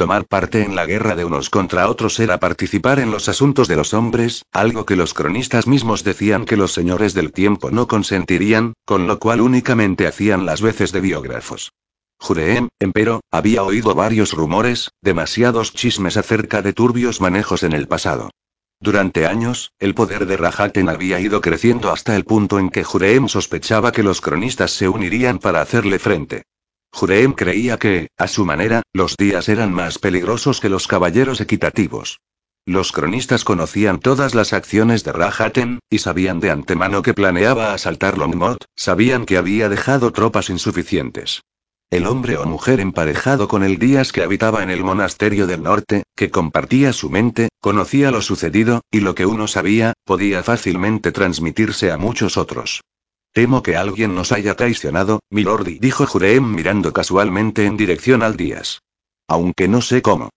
Tomar parte en la guerra de unos contra otros era participar en los asuntos de los hombres, algo que los cronistas mismos decían que los señores del tiempo no consentirían, con lo cual únicamente hacían las veces de biógrafos. Jureem, empero, había oído varios rumores, demasiados chismes acerca de turbios manejos en el pasado. Durante años, el poder de Rajaten había ido creciendo hasta el punto en que Jureem sospechaba que los cronistas se unirían para hacerle frente. Jureem creía que, a su manera, los días eran más peligrosos que los caballeros equitativos. Los cronistas conocían todas las acciones de Rajaten, y sabían de antemano que planeaba asaltar Longmont, sabían que había dejado tropas insuficientes. El hombre o mujer emparejado con el Díaz que habitaba en el monasterio del norte, que compartía su mente, conocía lo sucedido, y lo que uno sabía, podía fácilmente transmitirse a muchos otros. Temo que alguien nos haya traicionado, milordi, dijo Jureem mirando casualmente en dirección al Díaz. Aunque no sé cómo.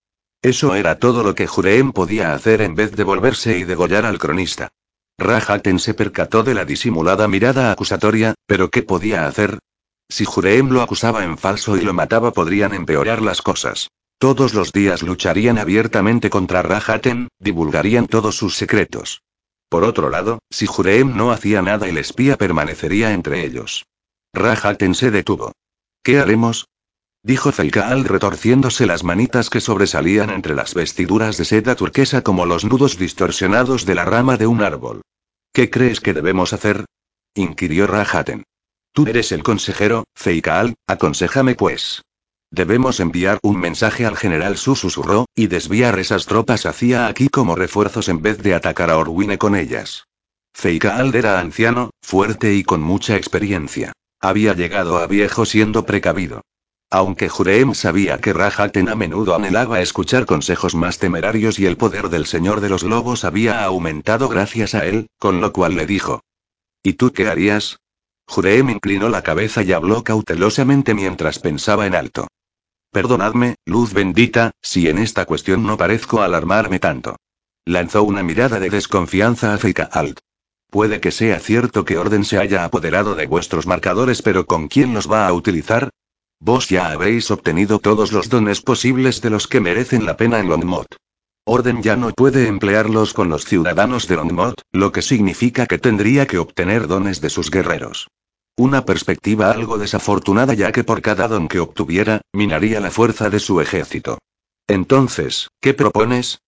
Eso era todo lo que Jureem podía hacer en vez de volverse y degollar al cronista. Rajaten se percató de la disimulada mirada acusatoria, pero ¿qué podía hacer? Si Jureem lo acusaba en falso y lo mataba podrían empeorar las cosas. Todos los días lucharían abiertamente contra Rajaten, divulgarían todos sus secretos. Por otro lado, si Jureem no hacía nada el espía permanecería entre ellos. Rajaten se detuvo. ¿Qué haremos? dijo Feikaal retorciéndose las manitas que sobresalían entre las vestiduras de seda turquesa como los nudos distorsionados de la rama de un árbol. ¿Qué crees que debemos hacer? inquirió Rajaten. Tú eres el consejero, Feikal, aconsejame pues. Debemos enviar un mensaje al general Su susurró, y desviar esas tropas hacia aquí como refuerzos en vez de atacar a Orwine con ellas. Feikal era anciano, fuerte y con mucha experiencia. Había llegado a viejo siendo precavido. Aunque Jureem sabía que Rajaten a menudo anhelaba escuchar consejos más temerarios y el poder del Señor de los Lobos había aumentado gracias a él, con lo cual le dijo. ¿Y tú qué harías? Jureem inclinó la cabeza y habló cautelosamente mientras pensaba en alto. Perdonadme, luz bendita, si en esta cuestión no parezco alarmarme tanto. Lanzó una mirada de desconfianza a Alt. Puede que sea cierto que Orden se haya apoderado de vuestros marcadores, pero ¿con quién los va a utilizar? Vos ya habréis obtenido todos los dones posibles de los que merecen la pena en Longmont. Orden ya no puede emplearlos con los ciudadanos de Longmont, lo que significa que tendría que obtener dones de sus guerreros. Una perspectiva algo desafortunada ya que por cada don que obtuviera, minaría la fuerza de su ejército. Entonces, ¿qué propones?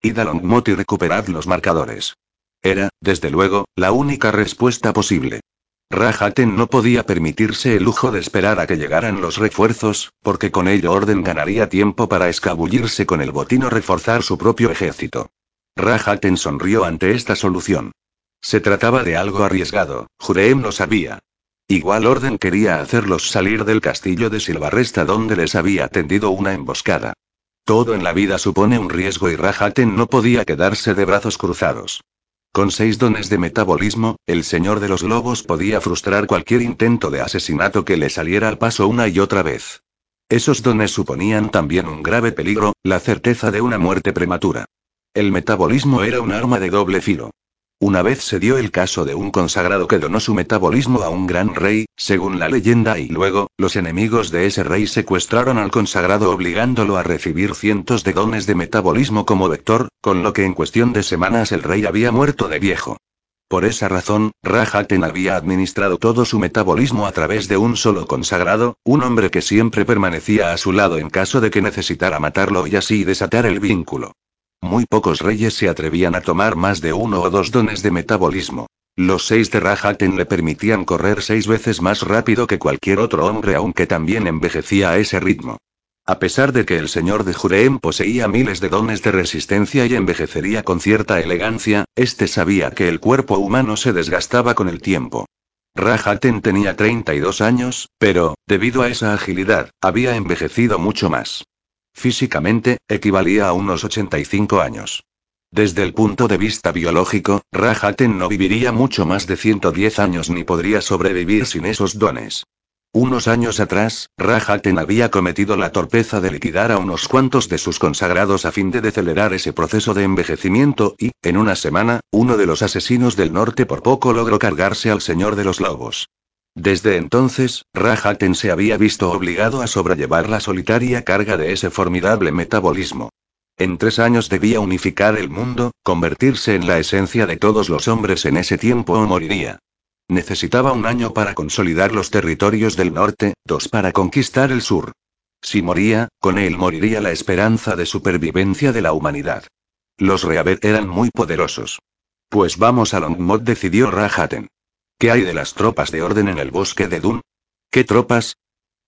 Id a Longmont y recuperad los marcadores. Era, desde luego, la única respuesta posible. Rajaten no podía permitirse el lujo de esperar a que llegaran los refuerzos, porque con ello Orden ganaría tiempo para escabullirse con el botín o reforzar su propio ejército. Rajaten sonrió ante esta solución. Se trataba de algo arriesgado, Jureem lo sabía. Igual Orden quería hacerlos salir del castillo de Silvarresta donde les había tendido una emboscada. Todo en la vida supone un riesgo y Rajaten no podía quedarse de brazos cruzados. Con seis dones de metabolismo, el señor de los lobos podía frustrar cualquier intento de asesinato que le saliera al paso una y otra vez. Esos dones suponían también un grave peligro, la certeza de una muerte prematura. El metabolismo era un arma de doble filo. Una vez se dio el caso de un consagrado que donó su metabolismo a un gran rey, según la leyenda, y luego, los enemigos de ese rey secuestraron al consagrado obligándolo a recibir cientos de dones de metabolismo como vector, con lo que en cuestión de semanas el rey había muerto de viejo. Por esa razón, Rajaten había administrado todo su metabolismo a través de un solo consagrado, un hombre que siempre permanecía a su lado en caso de que necesitara matarlo y así desatar el vínculo. Muy pocos reyes se atrevían a tomar más de uno o dos dones de metabolismo. Los seis de Rajaten le permitían correr seis veces más rápido que cualquier otro hombre aunque también envejecía a ese ritmo. A pesar de que el señor de Jureem poseía miles de dones de resistencia y envejecería con cierta elegancia, este sabía que el cuerpo humano se desgastaba con el tiempo. Rajaten tenía 32 años, pero, debido a esa agilidad, había envejecido mucho más. Físicamente, equivalía a unos 85 años. Desde el punto de vista biológico, Rajaten no viviría mucho más de 110 años ni podría sobrevivir sin esos dones. Unos años atrás, Rajaten había cometido la torpeza de liquidar a unos cuantos de sus consagrados a fin de decelerar ese proceso de envejecimiento y, en una semana, uno de los asesinos del norte por poco logró cargarse al señor de los lobos. Desde entonces, Rahaten se había visto obligado a sobrellevar la solitaria carga de ese formidable metabolismo. En tres años debía unificar el mundo, convertirse en la esencia de todos los hombres en ese tiempo o moriría. Necesitaba un año para consolidar los territorios del norte, dos para conquistar el sur. Si moría, con él moriría la esperanza de supervivencia de la humanidad. Los Reaver eran muy poderosos. Pues vamos a Longmot, decidió Rahaten. ¿Qué hay de las tropas de orden en el bosque de Dun? ¿Qué tropas?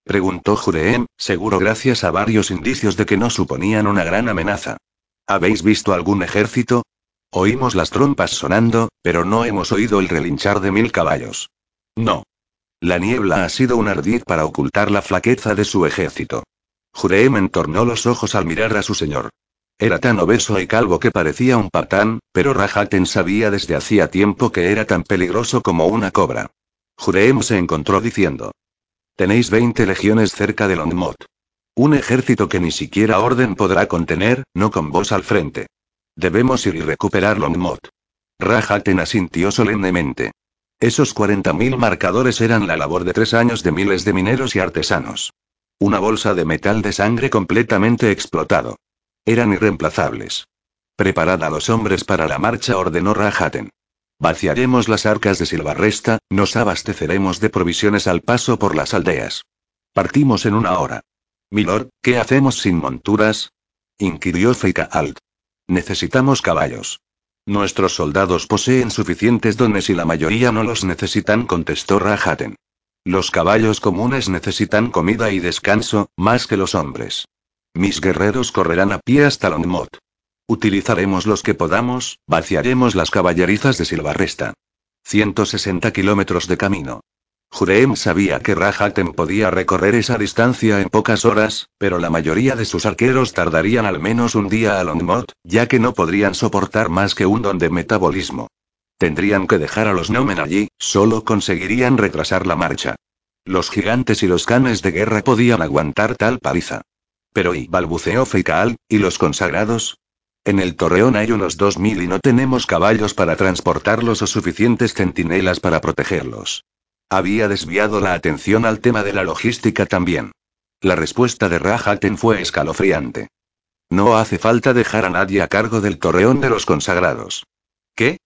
preguntó Jureem, seguro gracias a varios indicios de que no suponían una gran amenaza. ¿Habéis visto algún ejército? Oímos las trompas sonando, pero no hemos oído el relinchar de mil caballos. No. La niebla ha sido un ardid para ocultar la flaqueza de su ejército. Jureem entornó los ojos al mirar a su señor. Era tan obeso y calvo que parecía un patán, pero Rahaten sabía desde hacía tiempo que era tan peligroso como una cobra. Jureem se encontró diciendo. Tenéis 20 legiones cerca de Longmot. Un ejército que ni siquiera Orden podrá contener, no con vos al frente. Debemos ir y recuperar Longmot. Rahaten asintió solemnemente. Esos 40.000 marcadores eran la labor de tres años de miles de mineros y artesanos. Una bolsa de metal de sangre completamente explotado. Eran irreemplazables. Preparad a los hombres para la marcha, ordenó Rahaten. Vaciaremos las arcas de Silvarresta, nos abasteceremos de provisiones al paso por las aldeas. Partimos en una hora. Milord, ¿qué hacemos sin monturas? inquirió Feika Alt. Necesitamos caballos. Nuestros soldados poseen suficientes dones y la mayoría no los necesitan, contestó Rahaten. Los caballos comunes necesitan comida y descanso, más que los hombres. Mis guerreros correrán a pie hasta Longmot. Utilizaremos los que podamos, vaciaremos las caballerizas de Silvarresta. 160 kilómetros de camino. Jureem sabía que Rahaten podía recorrer esa distancia en pocas horas, pero la mayoría de sus arqueros tardarían al menos un día a Longmot, ya que no podrían soportar más que un don de metabolismo. Tendrían que dejar a los Nomen allí, solo conseguirían retrasar la marcha. Los gigantes y los canes de guerra podían aguantar tal paliza. Pero y balbuceó Feikaal, ¿y los consagrados? En el torreón hay unos dos mil y no tenemos caballos para transportarlos o suficientes centinelas para protegerlos. Había desviado la atención al tema de la logística también. La respuesta de Rahaten fue escalofriante. No hace falta dejar a nadie a cargo del torreón de los consagrados. ¿Qué?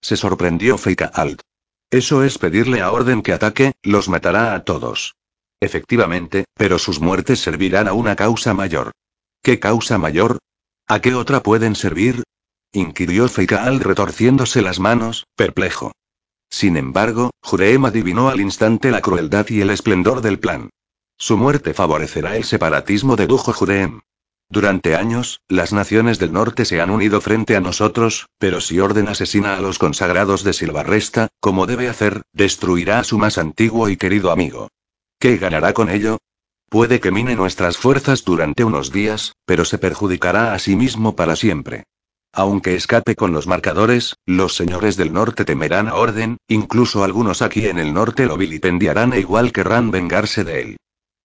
Se sorprendió Feika Alt. Eso es pedirle a Orden que ataque, los matará a todos. Efectivamente, pero sus muertes servirán a una causa mayor. ¿Qué causa mayor? ¿A qué otra pueden servir? inquirió Feikaal retorciéndose las manos, perplejo. Sin embargo, Jureem adivinó al instante la crueldad y el esplendor del plan. Su muerte favorecerá el separatismo de Dujo Jureem. Durante años, las naciones del norte se han unido frente a nosotros, pero si Orden asesina a los consagrados de Silvarresta, como debe hacer, destruirá a su más antiguo y querido amigo. ¿Qué ganará con ello? Puede que mine nuestras fuerzas durante unos días, pero se perjudicará a sí mismo para siempre. Aunque escape con los marcadores, los señores del norte temerán a Orden, incluso algunos aquí en el norte lo vilipendiarán e igual querrán vengarse de él.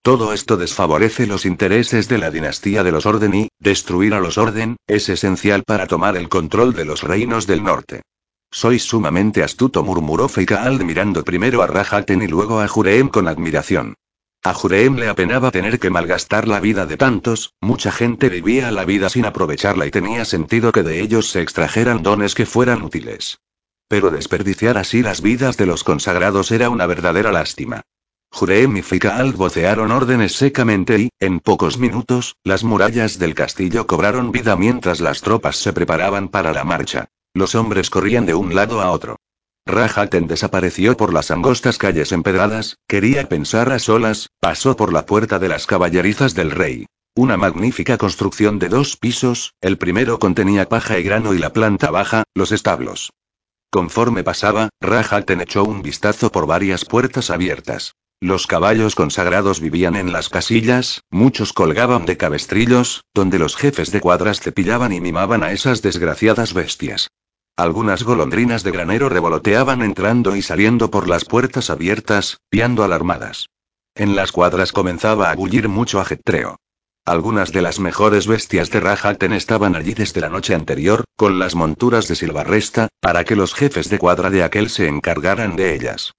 Todo esto desfavorece los intereses de la dinastía de los Orden y, destruir a los Orden, es esencial para tomar el control de los reinos del norte. Sois sumamente astuto, murmuró Feikaald mirando primero a Rahaten y luego a Jureem con admiración. A Jureem le apenaba tener que malgastar la vida de tantos, mucha gente vivía la vida sin aprovecharla y tenía sentido que de ellos se extrajeran dones que fueran útiles. Pero desperdiciar así las vidas de los consagrados era una verdadera lástima. Jureem y Fikaal vocearon órdenes secamente y, en pocos minutos, las murallas del castillo cobraron vida mientras las tropas se preparaban para la marcha. Los hombres corrían de un lado a otro. Rahaten desapareció por las angostas calles empedradas, quería pensar a solas, pasó por la puerta de las caballerizas del rey. Una magnífica construcción de dos pisos, el primero contenía paja y grano y la planta baja, los establos. Conforme pasaba, Rahaten echó un vistazo por varias puertas abiertas. Los caballos consagrados vivían en las casillas, muchos colgaban de cabestrillos, donde los jefes de cuadras cepillaban y mimaban a esas desgraciadas bestias. Algunas golondrinas de granero revoloteaban entrando y saliendo por las puertas abiertas, piando alarmadas. En las cuadras comenzaba a bullir mucho ajetreo. Algunas de las mejores bestias de Rajaten estaban allí desde la noche anterior, con las monturas de Silvarresta, para que los jefes de cuadra de aquel se encargaran de ellas.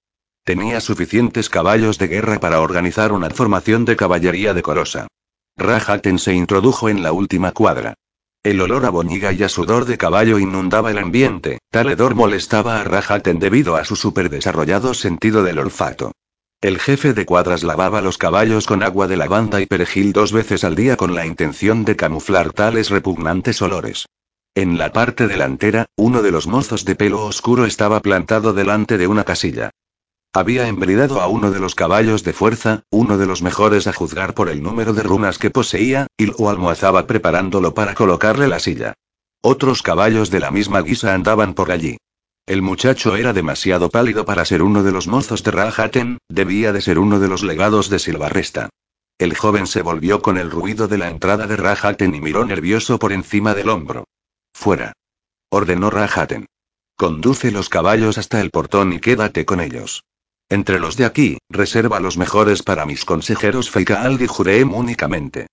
Tenía suficientes caballos de guerra para organizar una formación de caballería decorosa. Rahaten se introdujo en la última cuadra. El olor a boñiga y a sudor de caballo inundaba el ambiente, tal hedor molestaba a Rahaten debido a su superdesarrollado sentido del olfato. El jefe de cuadras lavaba los caballos con agua de lavanda y perejil dos veces al día con la intención de camuflar tales repugnantes olores. En la parte delantera, uno de los mozos de pelo oscuro estaba plantado delante de una casilla. Había embridado a uno de los caballos de fuerza, uno de los mejores a juzgar por el número de runas que poseía, y lo almohazaba preparándolo para colocarle la silla. Otros caballos de la misma guisa andaban por allí. El muchacho era demasiado pálido para ser uno de los mozos de Rahaten, debía de ser uno de los legados de Silvarresta. El joven se volvió con el ruido de la entrada de Rahaten y miró nervioso por encima del hombro. Fuera. Ordenó Rahaten. Conduce los caballos hasta el portón y quédate con ellos. Entre los de aquí, reserva los mejores para mis consejeros Feikaald y Jureem únicamente.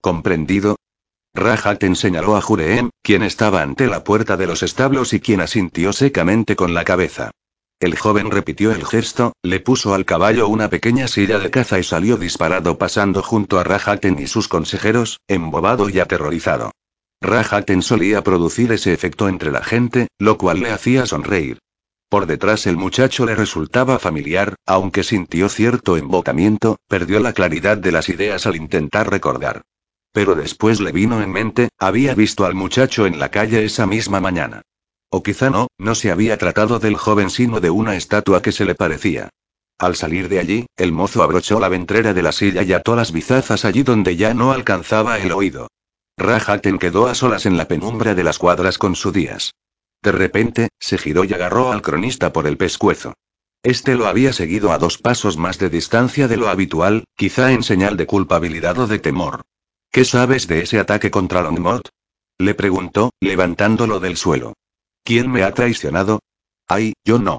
¿Comprendido? Rahaten señaló a Jureem, quien estaba ante la puerta de los establos y quien asintió secamente con la cabeza. El joven repitió el gesto, le puso al caballo una pequeña silla de caza y salió disparado pasando junto a Rahaten y sus consejeros, embobado y aterrorizado. Rahaten solía producir ese efecto entre la gente, lo cual le hacía sonreír. Por detrás el muchacho le resultaba familiar, aunque sintió cierto embotamiento, perdió la claridad de las ideas al intentar recordar. Pero después le vino en mente, había visto al muchacho en la calle esa misma mañana. O quizá no, no se había tratado del joven sino de una estatua que se le parecía. Al salir de allí, el mozo abrochó la ventrera de la silla y ató las bizazas allí donde ya no alcanzaba el oído. Rahaten quedó a solas en la penumbra de las cuadras con su días. De repente, se giró y agarró al cronista por el pescuezo. Este lo había seguido a dos pasos más de distancia de lo habitual, quizá en señal de culpabilidad o de temor. ¿Qué sabes de ese ataque contra Longmont? Le preguntó, levantándolo del suelo. ¿Quién me ha traicionado? Ay, yo no.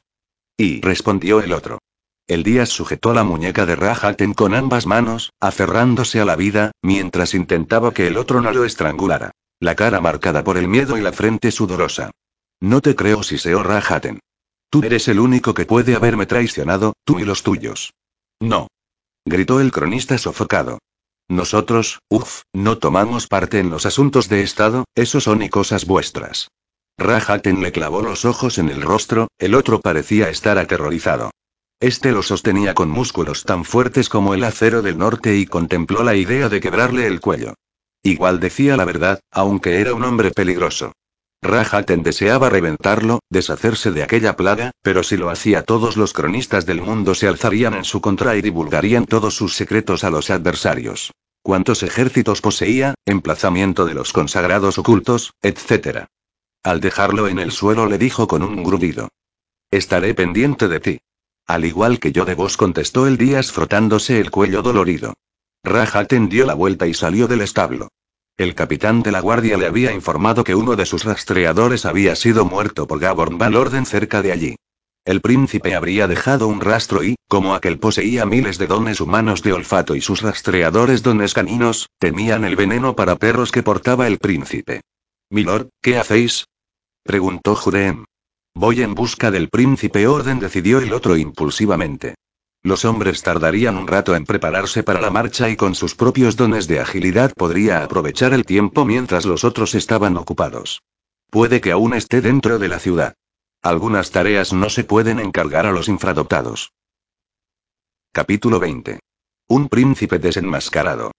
Y respondió el otro. El día sujetó la muñeca de Rahaten con ambas manos, aferrándose a la vida, mientras intentaba que el otro no lo estrangulara. La cara marcada por el miedo y la frente sudorosa. No te creo, Siseo Rahaten. Tú eres el único que puede haberme traicionado, tú y los tuyos. No. Gritó el cronista sofocado. Nosotros, uff, no tomamos parte en los asuntos de Estado, eso son y cosas vuestras. Rahaten le clavó los ojos en el rostro, el otro parecía estar aterrorizado. Este lo sostenía con músculos tan fuertes como el acero del norte y contempló la idea de quebrarle el cuello. Igual decía la verdad, aunque era un hombre peligroso. Rahaten deseaba reventarlo, deshacerse de aquella plaga, pero si lo hacía todos los cronistas del mundo se alzarían en su contra y divulgarían todos sus secretos a los adversarios. Cuántos ejércitos poseía, emplazamiento de los consagrados ocultos, etc. Al dejarlo en el suelo le dijo con un grudido. Estaré pendiente de ti. Al igual que yo de vos contestó el Díaz frotándose el cuello dolorido. Rahaten dio la vuelta y salió del establo. El capitán de la guardia le había informado que uno de sus rastreadores había sido muerto por Gaborn Van Orden cerca de allí. El príncipe habría dejado un rastro y, como aquel poseía miles de dones humanos de olfato y sus rastreadores dones caninos, temían el veneno para perros que portaba el príncipe. Milord, ¿qué hacéis? preguntó Jurem. Voy en busca del príncipe Orden, decidió el otro impulsivamente. Los hombres tardarían un rato en prepararse para la marcha y con sus propios dones de agilidad podría aprovechar el tiempo mientras los otros estaban ocupados. Puede que aún esté dentro de la ciudad. Algunas tareas no se pueden encargar a los infradotados. Capítulo 20. Un príncipe desenmascarado.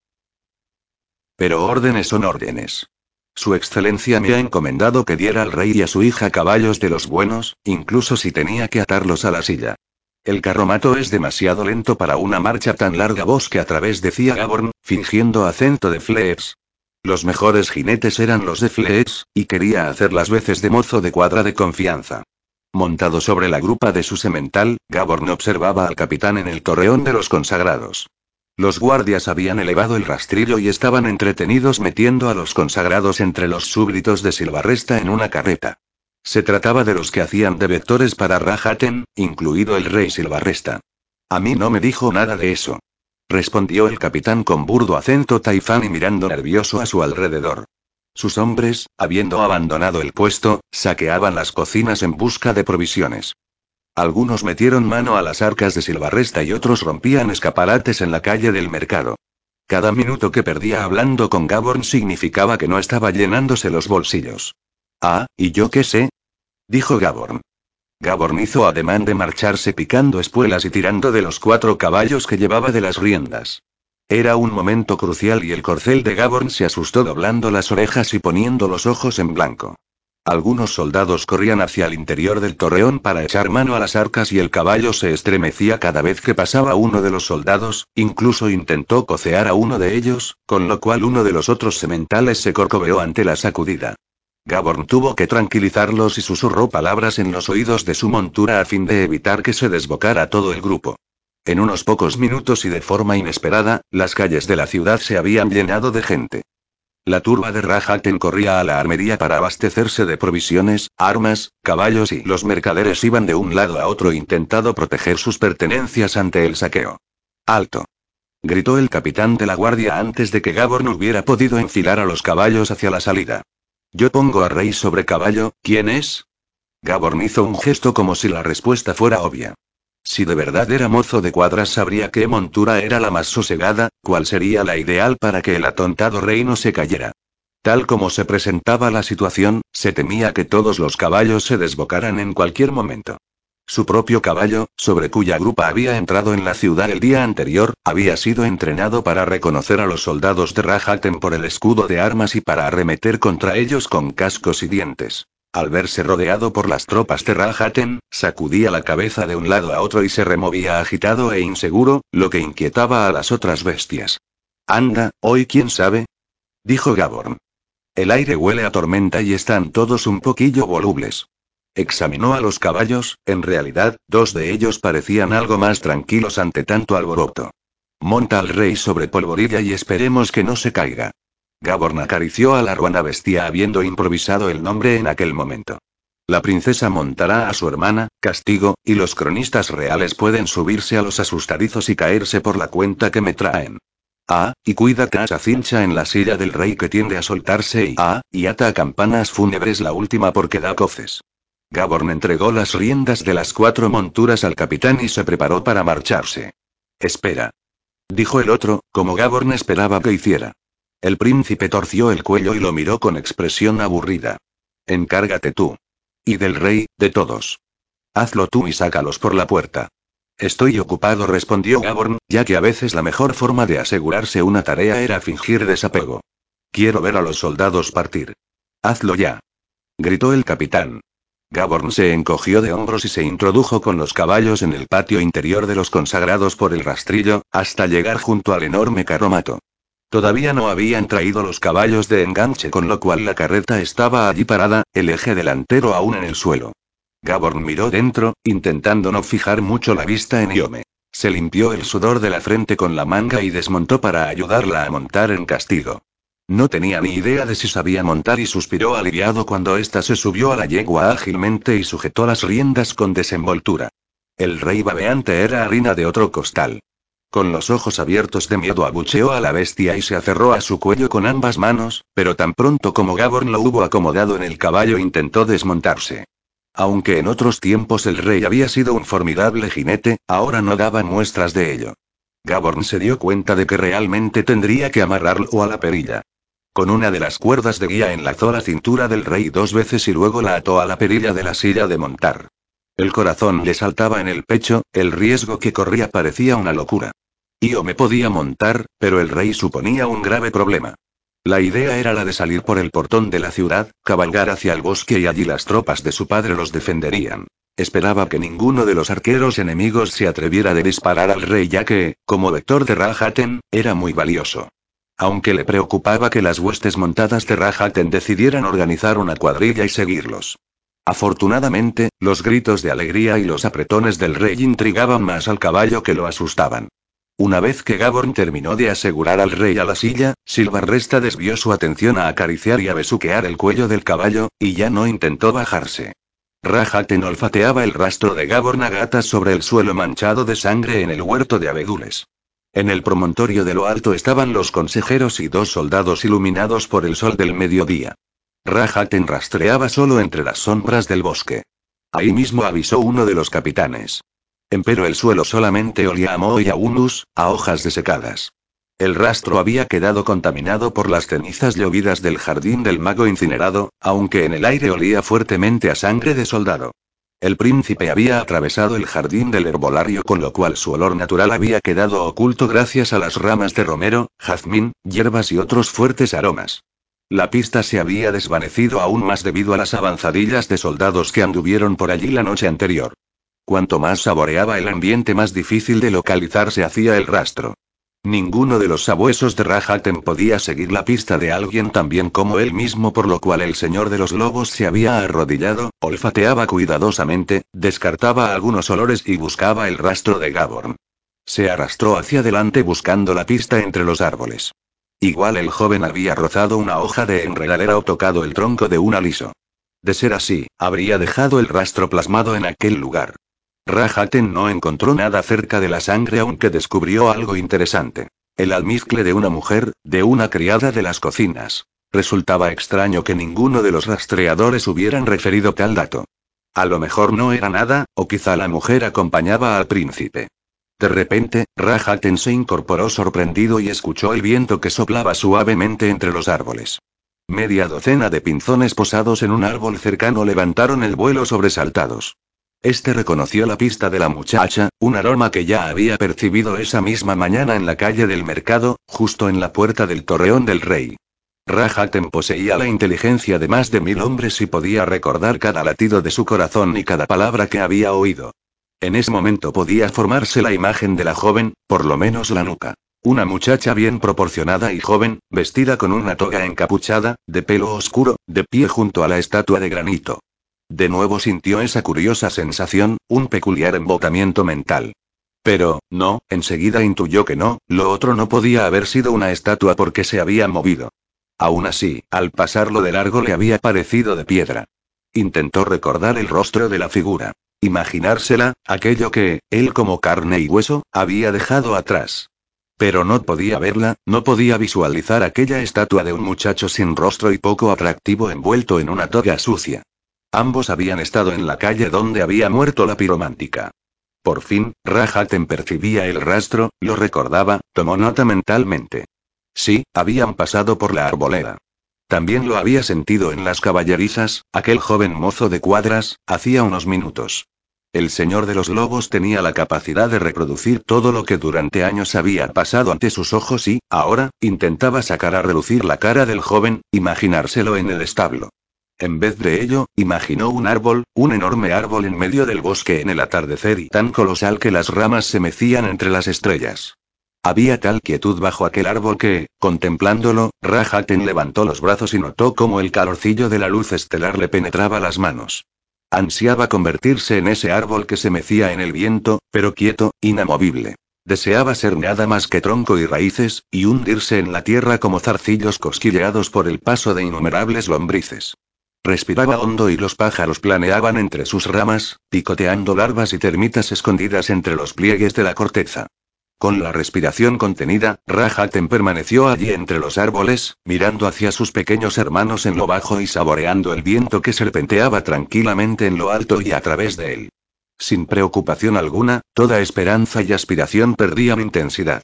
Pero órdenes son órdenes. Su excelencia me ha encomendado que diera al rey y a su hija caballos de los buenos, incluso si tenía que atarlos a la silla. El carromato es demasiado lento para una marcha tan larga bosque a través decía Gaborn, fingiendo acento de Fleets. Los mejores jinetes eran los de Fleets, y quería hacer las veces de mozo de cuadra de confianza. Montado sobre la grupa de su semental, Gaborn observaba al capitán en el torreón de los consagrados. Los guardias habían elevado el rastrillo y estaban entretenidos metiendo a los consagrados entre los súbditos de Silvarresta en una carreta. Se trataba de los que hacían de vectores para Rahaten, incluido el rey Silvarresta. A mí no me dijo nada de eso. Respondió el capitán con burdo acento taifán y mirando nervioso a su alrededor. Sus hombres, habiendo abandonado el puesto, saqueaban las cocinas en busca de provisiones. Algunos metieron mano a las arcas de Silvarresta y otros rompían escaparates en la calle del mercado. Cada minuto que perdía hablando con Gaborn significaba que no estaba llenándose los bolsillos. Ah, ¿y yo qué sé? dijo Gaborn. Gaborn hizo ademán de marcharse picando espuelas y tirando de los cuatro caballos que llevaba de las riendas. Era un momento crucial y el corcel de Gaborn se asustó doblando las orejas y poniendo los ojos en blanco. Algunos soldados corrían hacia el interior del torreón para echar mano a las arcas y el caballo se estremecía cada vez que pasaba uno de los soldados, incluso intentó cocear a uno de ellos, con lo cual uno de los otros sementales se corcoveó ante la sacudida. Gaborn tuvo que tranquilizarlos y susurró palabras en los oídos de su montura a fin de evitar que se desbocara todo el grupo. En unos pocos minutos y de forma inesperada, las calles de la ciudad se habían llenado de gente. La turba de Rajaten corría a la armería para abastecerse de provisiones, armas, caballos y los mercaderes iban de un lado a otro intentando proteger sus pertenencias ante el saqueo. ¡Alto! gritó el capitán de la guardia antes de que Gaborn hubiera podido enfilar a los caballos hacia la salida. Yo pongo a Rey sobre caballo, ¿quién es? Gaborn hizo un gesto como si la respuesta fuera obvia. Si de verdad era mozo de cuadras sabría qué montura era la más sosegada, cuál sería la ideal para que el atontado rey no se cayera. Tal como se presentaba la situación, se temía que todos los caballos se desbocaran en cualquier momento. Su propio caballo, sobre cuya grupa había entrado en la ciudad el día anterior, había sido entrenado para reconocer a los soldados de Rajaten por el escudo de armas y para arremeter contra ellos con cascos y dientes. Al verse rodeado por las tropas de Rajaten, sacudía la cabeza de un lado a otro y se removía agitado e inseguro, lo que inquietaba a las otras bestias. Anda, hoy quién sabe, dijo Gaborn. El aire huele a tormenta y están todos un poquillo volubles. Examinó a los caballos, en realidad, dos de ellos parecían algo más tranquilos ante tanto alboroto. Monta al rey sobre polvorilla y esperemos que no se caiga. Gaborn acarició a la ruana bestia habiendo improvisado el nombre en aquel momento. La princesa montará a su hermana, castigo, y los cronistas reales pueden subirse a los asustadizos y caerse por la cuenta que me traen. Ah, y cuida que esa cincha en la silla del rey que tiende a soltarse y ah, y ata a campanas fúnebres la última porque da coces. Gaborn entregó las riendas de las cuatro monturas al capitán y se preparó para marcharse. Espera. Dijo el otro, como Gaborn esperaba que hiciera. El príncipe torció el cuello y lo miró con expresión aburrida. Encárgate tú. Y del rey, de todos. Hazlo tú y sácalos por la puerta. Estoy ocupado, respondió Gaborn, ya que a veces la mejor forma de asegurarse una tarea era fingir desapego. Quiero ver a los soldados partir. Hazlo ya. Gritó el capitán. Gaborn se encogió de hombros y se introdujo con los caballos en el patio interior de los consagrados por el rastrillo, hasta llegar junto al enorme carromato. Todavía no habían traído los caballos de enganche, con lo cual la carreta estaba allí parada, el eje delantero aún en el suelo. Gaborn miró dentro, intentando no fijar mucho la vista en Iome. Se limpió el sudor de la frente con la manga y desmontó para ayudarla a montar en castigo. No tenía ni idea de si sabía montar y suspiró aliviado cuando ésta se subió a la yegua ágilmente y sujetó las riendas con desenvoltura. El rey babeante era harina de otro costal. Con los ojos abiertos de miedo abucheó a la bestia y se aferró a su cuello con ambas manos, pero tan pronto como Gaborn lo hubo acomodado en el caballo intentó desmontarse. Aunque en otros tiempos el rey había sido un formidable jinete, ahora no daba muestras de ello. Gaborn se dio cuenta de que realmente tendría que amarrarlo a la perilla. Con una de las cuerdas de guía enlazó la cintura del rey dos veces y luego la ató a la perilla de la silla de montar. El corazón le saltaba en el pecho, el riesgo que corría parecía una locura. Io me podía montar, pero el rey suponía un grave problema. La idea era la de salir por el portón de la ciudad, cabalgar hacia el bosque y allí las tropas de su padre los defenderían. Esperaba que ninguno de los arqueros enemigos se atreviera a disparar al rey ya que, como vector de Rajaten, era muy valioso. Aunque le preocupaba que las huestes montadas de Rajaten decidieran organizar una cuadrilla y seguirlos. Afortunadamente, los gritos de alegría y los apretones del rey intrigaban más al caballo que lo asustaban. Una vez que Gaborn terminó de asegurar al rey a la silla, Silvarresta desvió su atención a acariciar y a besuquear el cuello del caballo, y ya no intentó bajarse. Rajaten olfateaba el rastro de Gaborn a gatas sobre el suelo manchado de sangre en el huerto de abedules. En el promontorio de lo alto estaban los consejeros y dos soldados iluminados por el sol del mediodía. Rajaten rastreaba solo entre las sombras del bosque. Ahí mismo avisó uno de los capitanes. Empero el suelo solamente olía a moho y a humus, a hojas desecadas. El rastro había quedado contaminado por las cenizas llovidas del jardín del mago incinerado, aunque en el aire olía fuertemente a sangre de soldado. El príncipe había atravesado el jardín del herbolario con lo cual su olor natural había quedado oculto gracias a las ramas de romero, jazmín, hierbas y otros fuertes aromas. La pista se había desvanecido aún más debido a las avanzadillas de soldados que anduvieron por allí la noche anterior. Cuanto más saboreaba el ambiente, más difícil de localizar se hacía el rastro. Ninguno de los sabuesos de Rahaten podía seguir la pista de alguien tan bien como él mismo, por lo cual el señor de los lobos se había arrodillado, olfateaba cuidadosamente, descartaba algunos olores y buscaba el rastro de Gaborn. Se arrastró hacia adelante buscando la pista entre los árboles. Igual el joven había rozado una hoja de enredadera o tocado el tronco de un aliso. De ser así, habría dejado el rastro plasmado en aquel lugar. Rahaten no encontró nada cerca de la sangre aunque descubrió algo interesante. El almizcle de una mujer, de una criada de las cocinas. Resultaba extraño que ninguno de los rastreadores hubieran referido tal dato. A lo mejor no era nada, o quizá la mujer acompañaba al príncipe. De repente, Rahaten se incorporó sorprendido y escuchó el viento que soplaba suavemente entre los árboles. Media docena de pinzones posados en un árbol cercano levantaron el vuelo sobresaltados. Este reconoció la pista de la muchacha, un aroma que ya había percibido esa misma mañana en la calle del mercado, justo en la puerta del torreón del rey. Rahaten poseía la inteligencia de más de mil hombres y podía recordar cada latido de su corazón y cada palabra que había oído. En ese momento podía formarse la imagen de la joven, por lo menos la nuca. Una muchacha bien proporcionada y joven, vestida con una toga encapuchada, de pelo oscuro, de pie junto a la estatua de granito. De nuevo sintió esa curiosa sensación, un peculiar embotamiento mental. Pero, no, enseguida intuyó que no, lo otro no podía haber sido una estatua porque se había movido. Aún así, al pasarlo de largo le había parecido de piedra. Intentó recordar el rostro de la figura. Imaginársela, aquello que, él como carne y hueso, había dejado atrás. Pero no podía verla, no podía visualizar aquella estatua de un muchacho sin rostro y poco atractivo envuelto en una toga sucia. Ambos habían estado en la calle donde había muerto la piromántica. Por fin, Rahaten percibía el rastro, lo recordaba, tomó nota mentalmente. Sí, habían pasado por la arboleda. También lo había sentido en las caballerizas, aquel joven mozo de cuadras, hacía unos minutos. El señor de los lobos tenía la capacidad de reproducir todo lo que durante años había pasado ante sus ojos y, ahora, intentaba sacar a relucir la cara del joven, imaginárselo en el establo. En vez de ello, imaginó un árbol, un enorme árbol en medio del bosque en el atardecer y tan colosal que las ramas se mecían entre las estrellas. Había tal quietud bajo aquel árbol que, contemplándolo, Rahaten levantó los brazos y notó cómo el calorcillo de la luz estelar le penetraba las manos. Ansiaba convertirse en ese árbol que se mecía en el viento, pero quieto, inamovible. Deseaba ser nada más que tronco y raíces, y hundirse en la tierra como zarcillos cosquilleados por el paso de innumerables lombrices. Respiraba hondo y los pájaros planeaban entre sus ramas, picoteando larvas y termitas escondidas entre los pliegues de la corteza. Con la respiración contenida, Rahaten permaneció allí entre los árboles, mirando hacia sus pequeños hermanos en lo bajo y saboreando el viento que serpenteaba tranquilamente en lo alto y a través de él. Sin preocupación alguna, toda esperanza y aspiración perdían intensidad.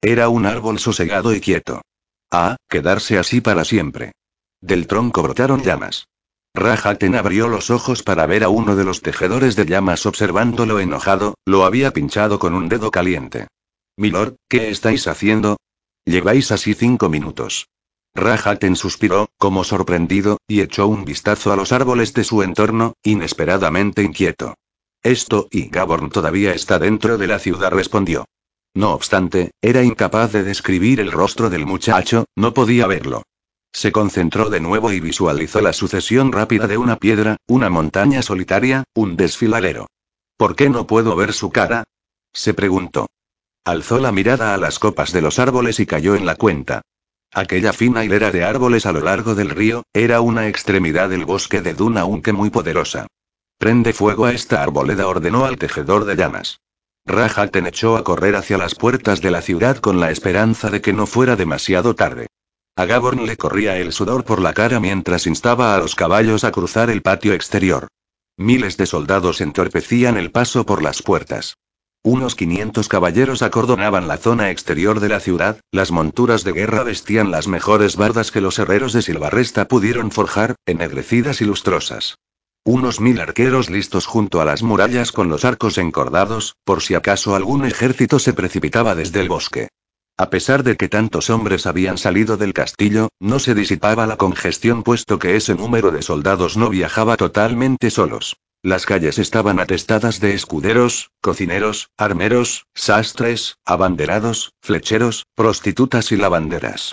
Era un árbol sosegado y quieto. Ah, quedarse así para siempre. Del tronco brotaron llamas. Rahaten abrió los ojos para ver a uno de los tejedores de llamas observándolo enojado, lo había pinchado con un dedo caliente. Milord, ¿qué estáis haciendo? Lleváis así cinco minutos. Rahaten suspiró, como sorprendido, y echó un vistazo a los árboles de su entorno, inesperadamente inquieto. Esto, y Gaborn todavía está dentro de la ciudad, respondió. No obstante, era incapaz de describir el rostro del muchacho, no podía verlo. Se concentró de nuevo y visualizó la sucesión rápida de una piedra, una montaña solitaria, un desfiladero. ¿Por qué no puedo ver su cara? se preguntó. Alzó la mirada a las copas de los árboles y cayó en la cuenta. Aquella fina hilera de árboles a lo largo del río, era una extremidad del bosque de Duna aunque muy poderosa. Prende fuego a esta arboleda, ordenó al tejedor de llamas. Rahaten echó a correr hacia las puertas de la ciudad con la esperanza de que no fuera demasiado tarde. A Gaborn le corría el sudor por la cara mientras instaba a los caballos a cruzar el patio exterior. Miles de soldados entorpecían el paso por las puertas. Unos 500 caballeros acordonaban la zona exterior de la ciudad, las monturas de guerra vestían las mejores bardas que los herreros de Silvarresta pudieron forjar, ennegrecidas y lustrosas. Unos mil arqueros listos junto a las murallas con los arcos encordados, por si acaso algún ejército se precipitaba desde el bosque. A pesar de que tantos hombres habían salido del castillo, no se disipaba la congestión puesto que ese número de soldados no viajaba totalmente solos. Las calles estaban atestadas de escuderos, cocineros, armeros, sastres, abanderados, flecheros, prostitutas y lavanderas.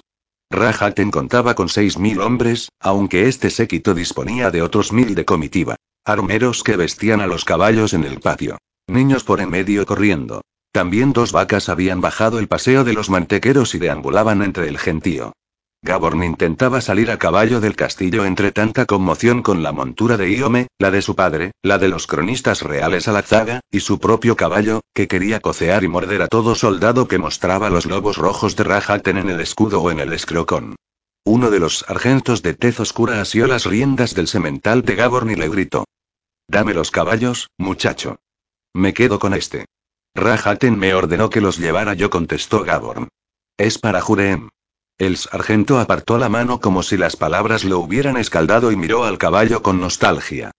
Rajaten contaba con seis mil hombres, aunque este séquito disponía de otros mil de comitiva. Armeros que vestían a los caballos en el patio. Niños por en medio corriendo. También dos vacas habían bajado el paseo de los mantequeros y deambulaban entre el gentío. Gaborn intentaba salir a caballo del castillo entre tanta conmoción con la montura de Iome, la de su padre, la de los cronistas reales a la zaga, y su propio caballo, que quería cocear y morder a todo soldado que mostraba los lobos rojos de Rajaten en el escudo o en el escrocón. Uno de los sargentos de tez oscura asió las riendas del semental de Gaborn y le gritó. Dame los caballos, muchacho. Me quedo con este. Rajaten me ordenó que los llevara yo, contestó Gaborn. Es para Jurem. El sargento apartó la mano como si las palabras lo hubieran escaldado y miró al caballo con nostalgia.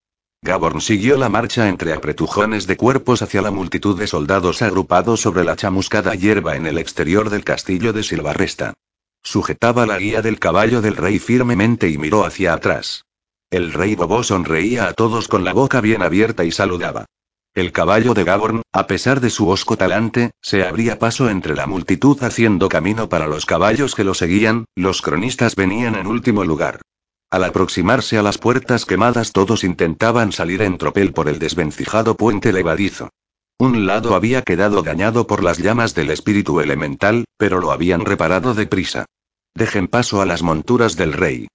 Gaborn siguió la marcha entre apretujones de cuerpos hacia la multitud de soldados agrupados sobre la chamuscada hierba en el exterior del castillo de Silvarresta. Sujetaba la guía del caballo del rey firmemente y miró hacia atrás. El rey Bobo sonreía a todos con la boca bien abierta y saludaba. El caballo de Gaborn, a pesar de su osco talante, se abría paso entre la multitud haciendo camino para los caballos que lo seguían, los cronistas venían en último lugar. Al aproximarse a las puertas quemadas todos intentaban salir en tropel por el desvencijado puente levadizo. Un lado había quedado dañado por las llamas del espíritu elemental, pero lo habían reparado deprisa. Dejen paso a las monturas del rey.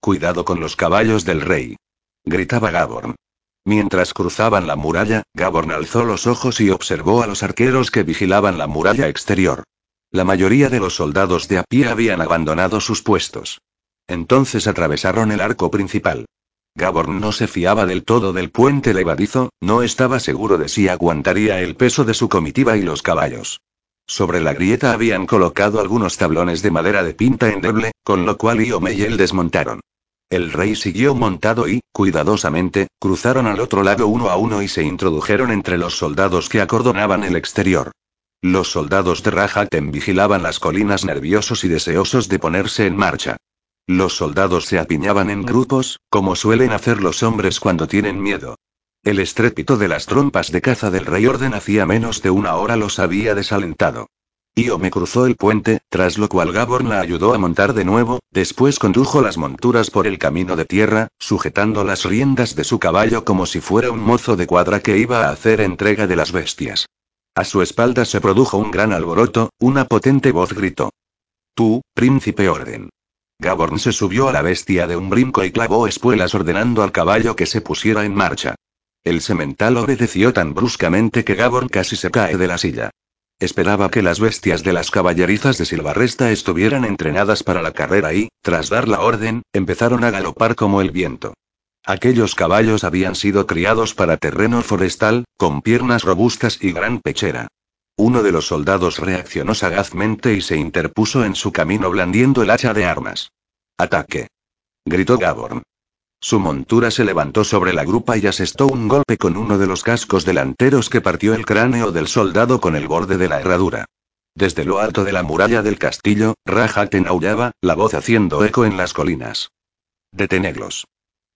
Cuidado con los caballos del rey. Gritaba Gaborn. Mientras cruzaban la muralla, Gaborn alzó los ojos y observó a los arqueros que vigilaban la muralla exterior. La mayoría de los soldados de a pie habían abandonado sus puestos. Entonces atravesaron el arco principal. Gaborn no se fiaba del todo del puente levadizo, no estaba seguro de si aguantaría el peso de su comitiva y los caballos. Sobre la grieta habían colocado algunos tablones de madera de pinta endeble, con lo cual Iome y él desmontaron. El rey siguió montado y, cuidadosamente, cruzaron al otro lado uno a uno y se introdujeron entre los soldados que acordonaban el exterior. Los soldados de Rajaten vigilaban las colinas nerviosos y deseosos de ponerse en marcha. Los soldados se apiñaban en grupos, como suelen hacer los hombres cuando tienen miedo. El estrépito de las trompas de caza del rey Orden hacía menos de una hora los había desalentado. Me cruzó el puente, tras lo cual Gaborn la ayudó a montar de nuevo, después condujo las monturas por el camino de tierra, sujetando las riendas de su caballo como si fuera un mozo de cuadra que iba a hacer entrega de las bestias. A su espalda se produjo un gran alboroto, una potente voz gritó. Tú, príncipe orden. Gaborn se subió a la bestia de un brinco y clavó espuelas ordenando al caballo que se pusiera en marcha. El semental obedeció tan bruscamente que Gaborn casi se cae de la silla. Esperaba que las bestias de las caballerizas de Silvarresta estuvieran entrenadas para la carrera y, tras dar la orden, empezaron a galopar como el viento. Aquellos caballos habían sido criados para terreno forestal, con piernas robustas y gran pechera. Uno de los soldados reaccionó sagazmente y se interpuso en su camino blandiendo el hacha de armas. ¡Ataque! gritó Gaborn. Su montura se levantó sobre la grupa y asestó un golpe con uno de los cascos delanteros que partió el cráneo del soldado con el borde de la herradura. Desde lo alto de la muralla del castillo, Rajaten aullaba, la voz haciendo eco en las colinas. Detenedlos.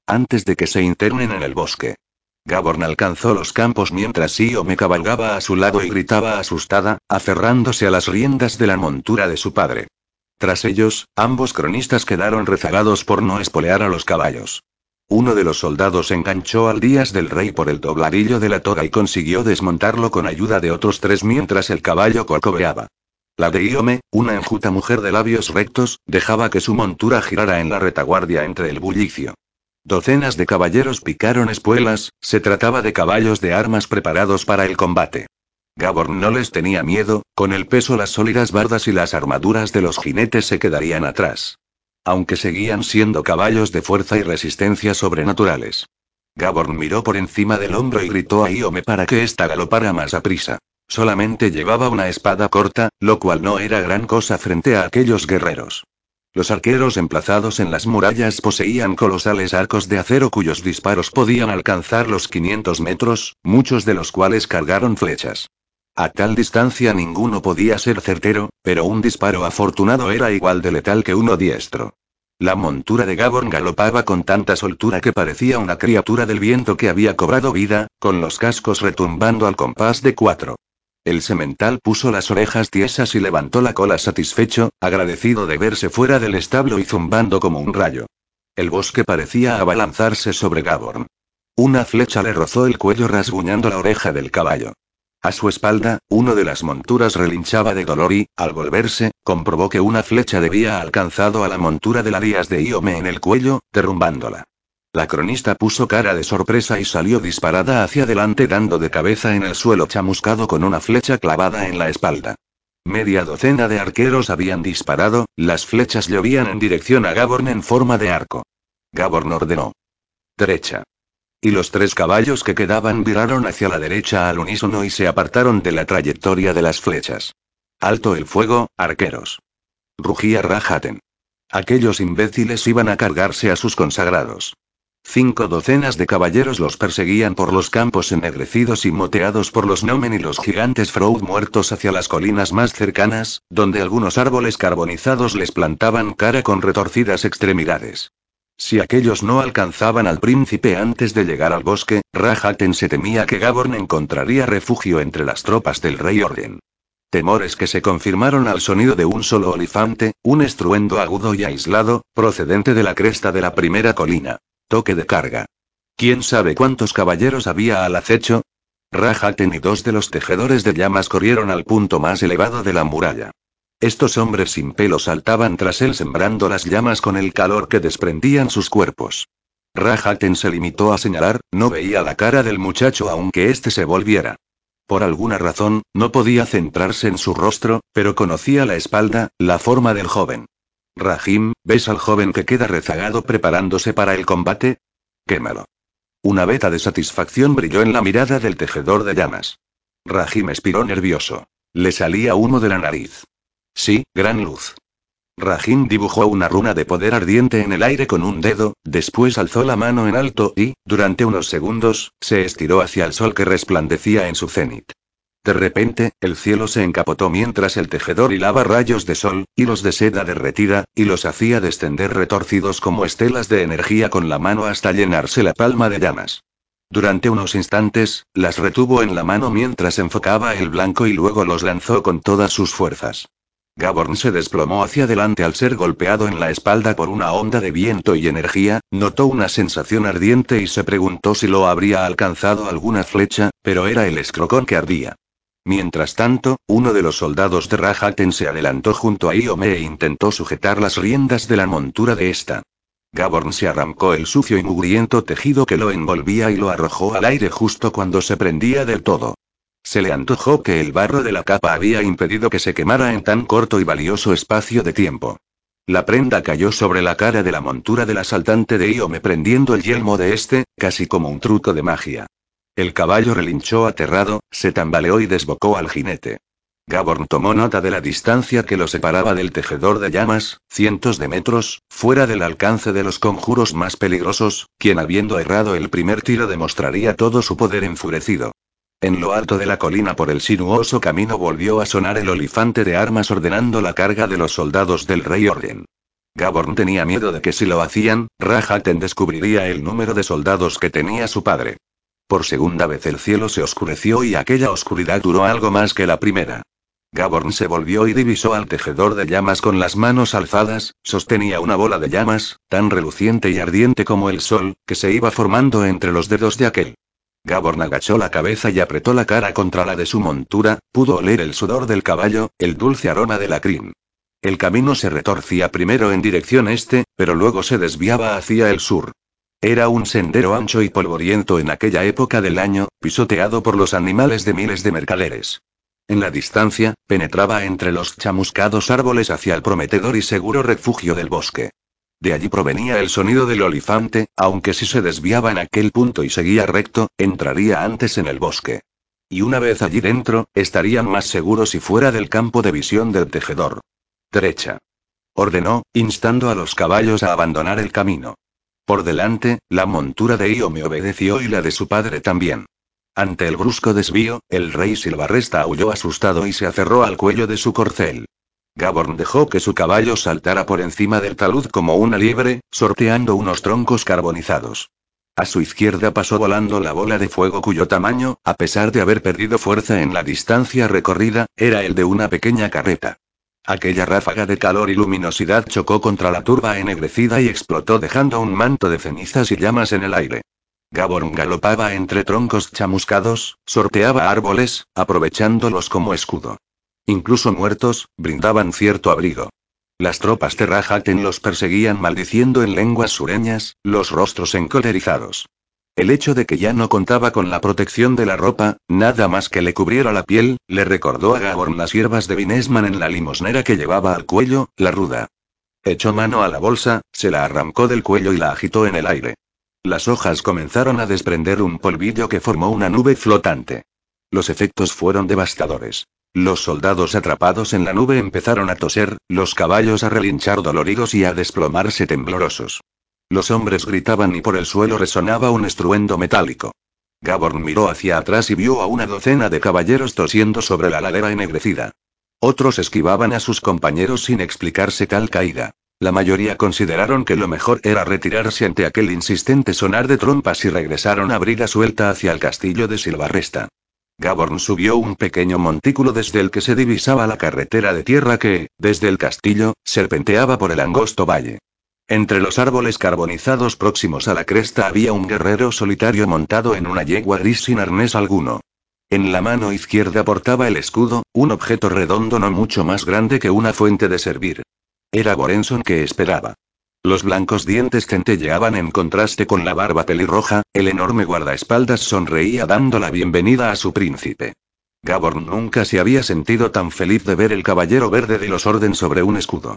Antes de que se internen en el bosque. Gaborn alcanzó los campos mientras Io me cabalgaba a su lado y gritaba asustada, aferrándose a las riendas de la montura de su padre. Tras ellos, ambos cronistas quedaron rezagados por no espolear a los caballos. Uno de los soldados enganchó al Díaz del Rey por el dobladillo de la toga y consiguió desmontarlo con ayuda de otros tres mientras el caballo corcoveaba. La de Iome, una enjuta mujer de labios rectos, dejaba que su montura girara en la retaguardia entre el bullicio. Docenas de caballeros picaron espuelas, se trataba de caballos de armas preparados para el combate. Gaborn no les tenía miedo, con el peso las sólidas bardas y las armaduras de los jinetes se quedarían atrás aunque seguían siendo caballos de fuerza y resistencia sobrenaturales. Gaborn miró por encima del hombro y gritó a Iome para que ésta galopara más a prisa. Solamente llevaba una espada corta, lo cual no era gran cosa frente a aquellos guerreros. Los arqueros emplazados en las murallas poseían colosales arcos de acero cuyos disparos podían alcanzar los 500 metros, muchos de los cuales cargaron flechas. A tal distancia ninguno podía ser certero, pero un disparo afortunado era igual de letal que uno diestro. La montura de Gabon galopaba con tanta soltura que parecía una criatura del viento que había cobrado vida, con los cascos retumbando al compás de cuatro. El semental puso las orejas tiesas y levantó la cola satisfecho, agradecido de verse fuera del establo y zumbando como un rayo. El bosque parecía abalanzarse sobre Gaborn. Una flecha le rozó el cuello rasguñando la oreja del caballo. A su espalda, uno de las monturas relinchaba de dolor y, al volverse, comprobó que una flecha debía alcanzado a la montura de Arias de Iome en el cuello, derrumbándola. La cronista puso cara de sorpresa y salió disparada hacia adelante dando de cabeza en el suelo chamuscado con una flecha clavada en la espalda. Media docena de arqueros habían disparado, las flechas llovían en dirección a Gaborn en forma de arco. Gaborn ordenó. Derecha. Y los tres caballos que quedaban viraron hacia la derecha al unísono y se apartaron de la trayectoria de las flechas. Alto el fuego, arqueros. Rugía Rajaten. Aquellos imbéciles iban a cargarse a sus consagrados. Cinco docenas de caballeros los perseguían por los campos ennegrecidos y moteados por los Nomen y los gigantes Froud muertos hacia las colinas más cercanas, donde algunos árboles carbonizados les plantaban cara con retorcidas extremidades. Si aquellos no alcanzaban al príncipe antes de llegar al bosque, Rajaten se temía que Gaborn encontraría refugio entre las tropas del rey Orden. Temores que se confirmaron al sonido de un solo olifante, un estruendo agudo y aislado, procedente de la cresta de la primera colina. Toque de carga. ¿Quién sabe cuántos caballeros había al acecho? Rajaten y dos de los tejedores de llamas corrieron al punto más elevado de la muralla. Estos hombres sin pelo saltaban tras él sembrando las llamas con el calor que desprendían sus cuerpos. Rajaten se limitó a señalar, no veía la cara del muchacho aunque éste se volviera. Por alguna razón, no podía centrarse en su rostro, pero conocía la espalda, la forma del joven. Rahim, ¿ves al joven que queda rezagado preparándose para el combate? Quémalo. Una veta de satisfacción brilló en la mirada del tejedor de llamas. Rahim expiró nervioso. Le salía humo de la nariz. Sí, gran luz. Rahim dibujó una runa de poder ardiente en el aire con un dedo, después alzó la mano en alto y, durante unos segundos, se estiró hacia el sol que resplandecía en su cenit. De repente, el cielo se encapotó mientras el tejedor hilaba rayos de sol, hilos de seda derretida, y los hacía descender retorcidos como estelas de energía con la mano hasta llenarse la palma de llamas. Durante unos instantes, las retuvo en la mano mientras enfocaba el blanco y luego los lanzó con todas sus fuerzas. Gaborn se desplomó hacia adelante al ser golpeado en la espalda por una onda de viento y energía, notó una sensación ardiente y se preguntó si lo habría alcanzado alguna flecha, pero era el escrocón que ardía. Mientras tanto, uno de los soldados de Rajaten se adelantó junto a Iome e intentó sujetar las riendas de la montura de esta. Gaborn se arrancó el sucio y mugriento tejido que lo envolvía y lo arrojó al aire justo cuando se prendía del todo. Se le antojó que el barro de la capa había impedido que se quemara en tan corto y valioso espacio de tiempo. La prenda cayó sobre la cara de la montura del asaltante de Iome prendiendo el yelmo de este, casi como un truco de magia. El caballo relinchó aterrado, se tambaleó y desbocó al jinete. Gaborn tomó nota de la distancia que lo separaba del tejedor de llamas, cientos de metros, fuera del alcance de los conjuros más peligrosos, quien habiendo errado el primer tiro demostraría todo su poder enfurecido. En lo alto de la colina por el sinuoso camino volvió a sonar el olifante de armas ordenando la carga de los soldados del rey Orden. Gaborn tenía miedo de que si lo hacían, Rajaten descubriría el número de soldados que tenía su padre. Por segunda vez el cielo se oscureció y aquella oscuridad duró algo más que la primera. Gaborn se volvió y divisó al tejedor de llamas con las manos alzadas, sostenía una bola de llamas, tan reluciente y ardiente como el sol, que se iba formando entre los dedos de aquel. Gaborn agachó la cabeza y apretó la cara contra la de su montura, pudo oler el sudor del caballo, el dulce aroma de la crin. El camino se retorcía primero en dirección este, pero luego se desviaba hacia el sur. Era un sendero ancho y polvoriento en aquella época del año, pisoteado por los animales de miles de mercaderes. En la distancia, penetraba entre los chamuscados árboles hacia el prometedor y seguro refugio del bosque. De allí provenía el sonido del olifante, aunque si se desviaba en aquel punto y seguía recto, entraría antes en el bosque. Y una vez allí dentro, estarían más seguros y fuera del campo de visión del tejedor. Derecha. Ordenó, instando a los caballos a abandonar el camino. Por delante, la montura de Io me obedeció y la de su padre también. Ante el brusco desvío, el rey Silvarresta aulló asustado y se aferró al cuello de su corcel. Gaborn dejó que su caballo saltara por encima del talud como una liebre, sorteando unos troncos carbonizados. A su izquierda pasó volando la bola de fuego cuyo tamaño, a pesar de haber perdido fuerza en la distancia recorrida, era el de una pequeña carreta. Aquella ráfaga de calor y luminosidad chocó contra la turba ennegrecida y explotó dejando un manto de cenizas y llamas en el aire. Gaborn galopaba entre troncos chamuscados, sorteaba árboles, aprovechándolos como escudo. Incluso muertos, brindaban cierto abrigo. Las tropas de Rajaten los perseguían maldiciendo en lenguas sureñas, los rostros encolerizados. El hecho de que ya no contaba con la protección de la ropa, nada más que le cubriera la piel, le recordó a Gaborn las hierbas de Vinesman en la limosnera que llevaba al cuello, la ruda. Echó mano a la bolsa, se la arrancó del cuello y la agitó en el aire. Las hojas comenzaron a desprender un polvillo que formó una nube flotante. Los efectos fueron devastadores. Los soldados atrapados en la nube empezaron a toser, los caballos a relinchar doloridos y a desplomarse temblorosos. Los hombres gritaban y por el suelo resonaba un estruendo metálico. Gaborn miró hacia atrás y vio a una docena de caballeros tosiendo sobre la ladera ennegrecida. Otros esquivaban a sus compañeros sin explicarse tal caída. La mayoría consideraron que lo mejor era retirarse ante aquel insistente sonar de trompas y regresaron a brida suelta hacia el castillo de Silvarresta. Gaborn subió un pequeño montículo desde el que se divisaba la carretera de tierra que, desde el castillo, serpenteaba por el angosto valle. Entre los árboles carbonizados próximos a la cresta había un guerrero solitario montado en una yegua gris sin arnés alguno. En la mano izquierda portaba el escudo, un objeto redondo no mucho más grande que una fuente de servir. Era Borenson que esperaba. Los blancos dientes centelleaban en contraste con la barba pelirroja, el enorme guardaespaldas sonreía dando la bienvenida a su príncipe. Gaborn nunca se había sentido tan feliz de ver el caballero verde de los orden sobre un escudo.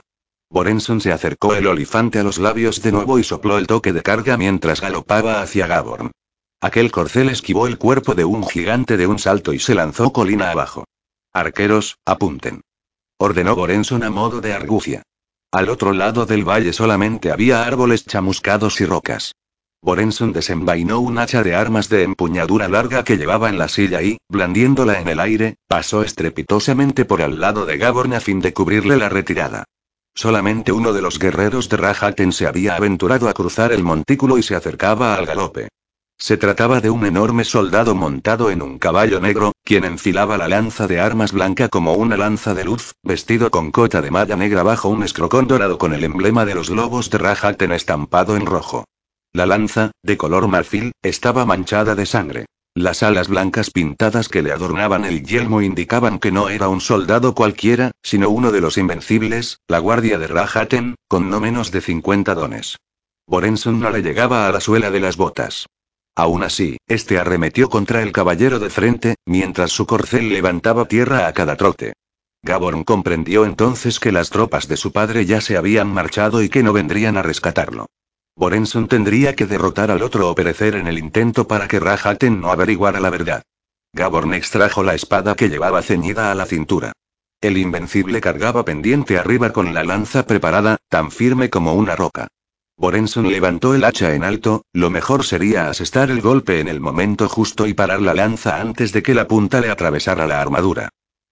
Borenson se acercó el olifante a los labios de nuevo y sopló el toque de carga mientras galopaba hacia Gaborn. Aquel corcel esquivó el cuerpo de un gigante de un salto y se lanzó colina abajo. Arqueros, apunten. Ordenó Borenson a modo de argucia. Al otro lado del valle solamente había árboles chamuscados y rocas. Borenson desenvainó un hacha de armas de empuñadura larga que llevaba en la silla y, blandiéndola en el aire, pasó estrepitosamente por al lado de Gaborn a fin de cubrirle la retirada. Solamente uno de los guerreros de Rajaten se había aventurado a cruzar el montículo y se acercaba al galope. Se trataba de un enorme soldado montado en un caballo negro, quien enfilaba la lanza de armas blanca como una lanza de luz, vestido con cota de malla negra bajo un escrocón dorado con el emblema de los lobos de Rajaten estampado en rojo. La lanza, de color marfil, estaba manchada de sangre. Las alas blancas pintadas que le adornaban el yelmo indicaban que no era un soldado cualquiera, sino uno de los invencibles, la guardia de Rajaten, con no menos de 50 dones. Borenson no le llegaba a la suela de las botas. Aún así, este arremetió contra el caballero de frente, mientras su corcel levantaba tierra a cada trote. Gaborn comprendió entonces que las tropas de su padre ya se habían marchado y que no vendrían a rescatarlo. Borenson tendría que derrotar al otro o perecer en el intento para que Rajaten no averiguara la verdad. Gaborn extrajo la espada que llevaba ceñida a la cintura. El invencible cargaba pendiente arriba con la lanza preparada, tan firme como una roca. Borenson levantó el hacha en alto, lo mejor sería asestar el golpe en el momento justo y parar la lanza antes de que la punta le atravesara la armadura.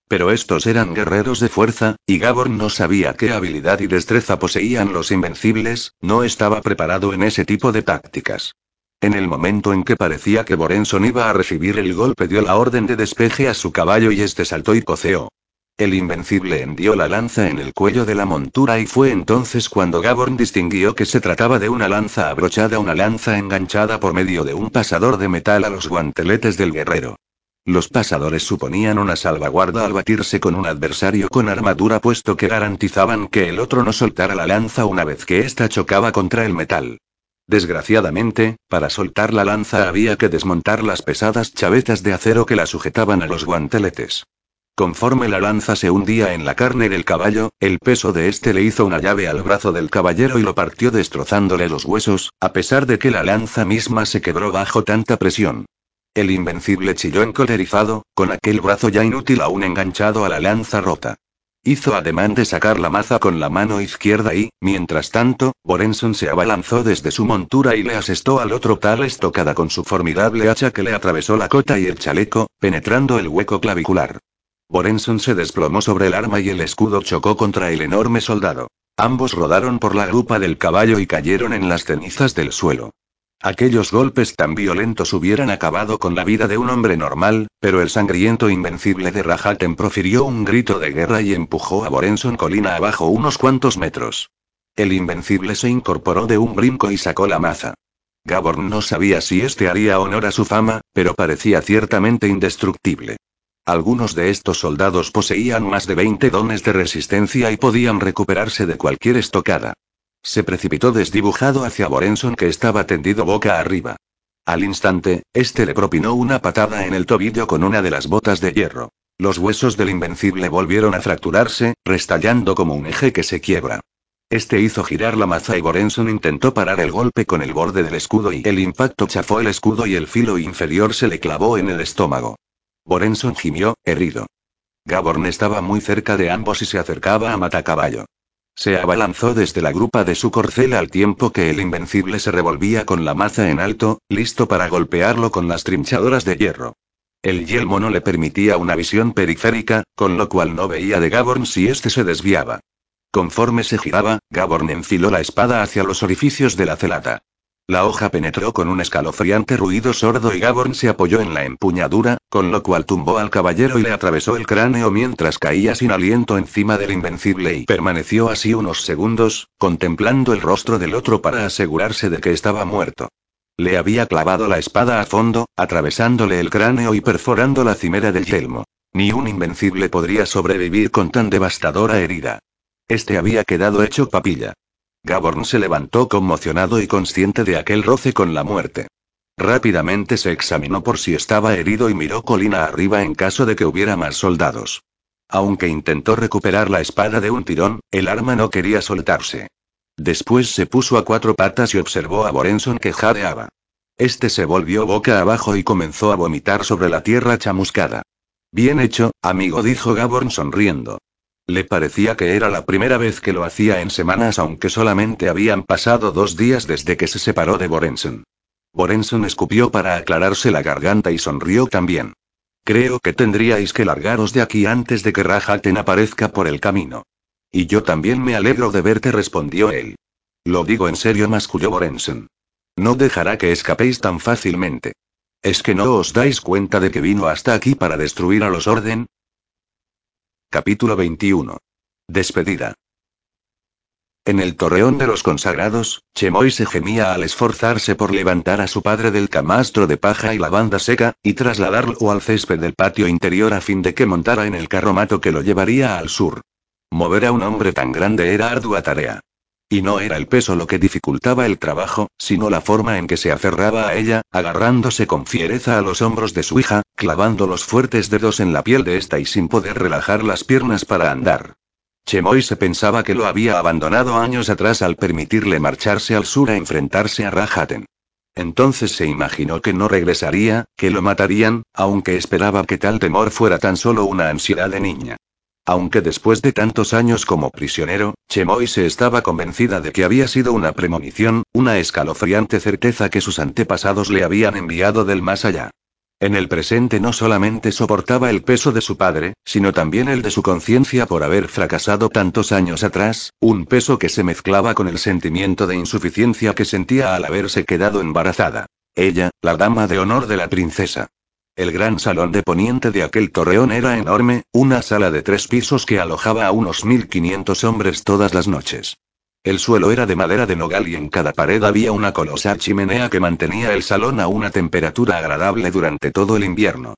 Pero estos eran guerreros de fuerza, y Gaborn no sabía qué habilidad y destreza poseían los invencibles, no estaba preparado en ese tipo de tácticas. En el momento en que parecía que Borenson iba a recibir el golpe dio la orden de despeje a su caballo y este saltó y coceó. El invencible hendió la lanza en el cuello de la montura y fue entonces cuando Gaborn distinguió que se trataba de una lanza abrochada, una lanza enganchada por medio de un pasador de metal a los guanteletes del guerrero. Los pasadores suponían una salvaguarda al batirse con un adversario con armadura puesto que garantizaban que el otro no soltara la lanza una vez que ésta chocaba contra el metal. Desgraciadamente, para soltar la lanza había que desmontar las pesadas chavetas de acero que la sujetaban a los guanteletes. Conforme la lanza se hundía en la carne del caballo, el peso de este le hizo una llave al brazo del caballero y lo partió destrozándole los huesos, a pesar de que la lanza misma se quebró bajo tanta presión. El invencible chilló encolerizado, con aquel brazo ya inútil aún enganchado a la lanza rota. Hizo ademán de sacar la maza con la mano izquierda y, mientras tanto, Borenson se abalanzó desde su montura y le asestó al otro tal estocada con su formidable hacha que le atravesó la cota y el chaleco, penetrando el hueco clavicular. Borenson se desplomó sobre el arma y el escudo chocó contra el enorme soldado. Ambos rodaron por la grupa del caballo y cayeron en las cenizas del suelo. Aquellos golpes tan violentos hubieran acabado con la vida de un hombre normal, pero el sangriento invencible de Rajaten profirió un grito de guerra y empujó a Borenson colina abajo unos cuantos metros. El invencible se incorporó de un brinco y sacó la maza. Gaborn no sabía si este haría honor a su fama, pero parecía ciertamente indestructible. Algunos de estos soldados poseían más de 20 dones de resistencia y podían recuperarse de cualquier estocada. Se precipitó desdibujado hacia Borenson que estaba tendido boca arriba. Al instante, este le propinó una patada en el tobillo con una de las botas de hierro. Los huesos del invencible volvieron a fracturarse, restallando como un eje que se quiebra. Este hizo girar la maza y Borenson intentó parar el golpe con el borde del escudo y el impacto chafó el escudo y el filo inferior se le clavó en el estómago. Borenson gimió, herido. Gaborn estaba muy cerca de ambos y se acercaba a Matacaballo. Se abalanzó desde la grupa de su corcel al tiempo que el invencible se revolvía con la maza en alto, listo para golpearlo con las trinchadoras de hierro. El yelmo no le permitía una visión periférica, con lo cual no veía de Gaborn si éste se desviaba. Conforme se giraba, Gaborn enfiló la espada hacia los orificios de la celata. La hoja penetró con un escalofriante ruido sordo y Gaborn se apoyó en la empuñadura, con lo cual tumbó al caballero y le atravesó el cráneo mientras caía sin aliento encima del invencible y permaneció así unos segundos, contemplando el rostro del otro para asegurarse de que estaba muerto. Le había clavado la espada a fondo, atravesándole el cráneo y perforando la cimera del yelmo. Ni un invencible podría sobrevivir con tan devastadora herida. Este había quedado hecho papilla. Gaborn se levantó conmocionado y consciente de aquel roce con la muerte. Rápidamente se examinó por si estaba herido y miró colina arriba en caso de que hubiera más soldados. Aunque intentó recuperar la espada de un tirón, el arma no quería soltarse. Después se puso a cuatro patas y observó a Borenson que jadeaba. Este se volvió boca abajo y comenzó a vomitar sobre la tierra chamuscada. Bien hecho, amigo, dijo Gaborn sonriendo. Le parecía que era la primera vez que lo hacía en semanas aunque solamente habían pasado dos días desde que se separó de Borenson. Borenson escupió para aclararse la garganta y sonrió también. Creo que tendríais que largaros de aquí antes de que Rajaten aparezca por el camino. Y yo también me alegro de verte, respondió él. Lo digo en serio, masculló Borenson. No dejará que escapéis tan fácilmente. ¿Es que no os dais cuenta de que vino hasta aquí para destruir a los Orden? Capítulo 21. Despedida. En el torreón de los consagrados, Chemoy se gemía al esforzarse por levantar a su padre del camastro de paja y la banda seca, y trasladarlo al césped del patio interior a fin de que montara en el carromato que lo llevaría al sur. Mover a un hombre tan grande era ardua tarea. Y no era el peso lo que dificultaba el trabajo, sino la forma en que se aferraba a ella, agarrándose con fiereza a los hombros de su hija, clavando los fuertes dedos en la piel de esta y sin poder relajar las piernas para andar. Chemoy se pensaba que lo había abandonado años atrás al permitirle marcharse al sur a enfrentarse a Rajaten. Entonces se imaginó que no regresaría, que lo matarían, aunque esperaba que tal temor fuera tan solo una ansiedad de niña. Aunque después de tantos años como prisionero, Chemoy se estaba convencida de que había sido una premonición, una escalofriante certeza que sus antepasados le habían enviado del más allá. En el presente no solamente soportaba el peso de su padre, sino también el de su conciencia por haber fracasado tantos años atrás, un peso que se mezclaba con el sentimiento de insuficiencia que sentía al haberse quedado embarazada. Ella, la dama de honor de la princesa. El gran salón de poniente de aquel torreón era enorme, una sala de tres pisos que alojaba a unos 1500 hombres todas las noches. El suelo era de madera de nogal y en cada pared había una colosal chimenea que mantenía el salón a una temperatura agradable durante todo el invierno.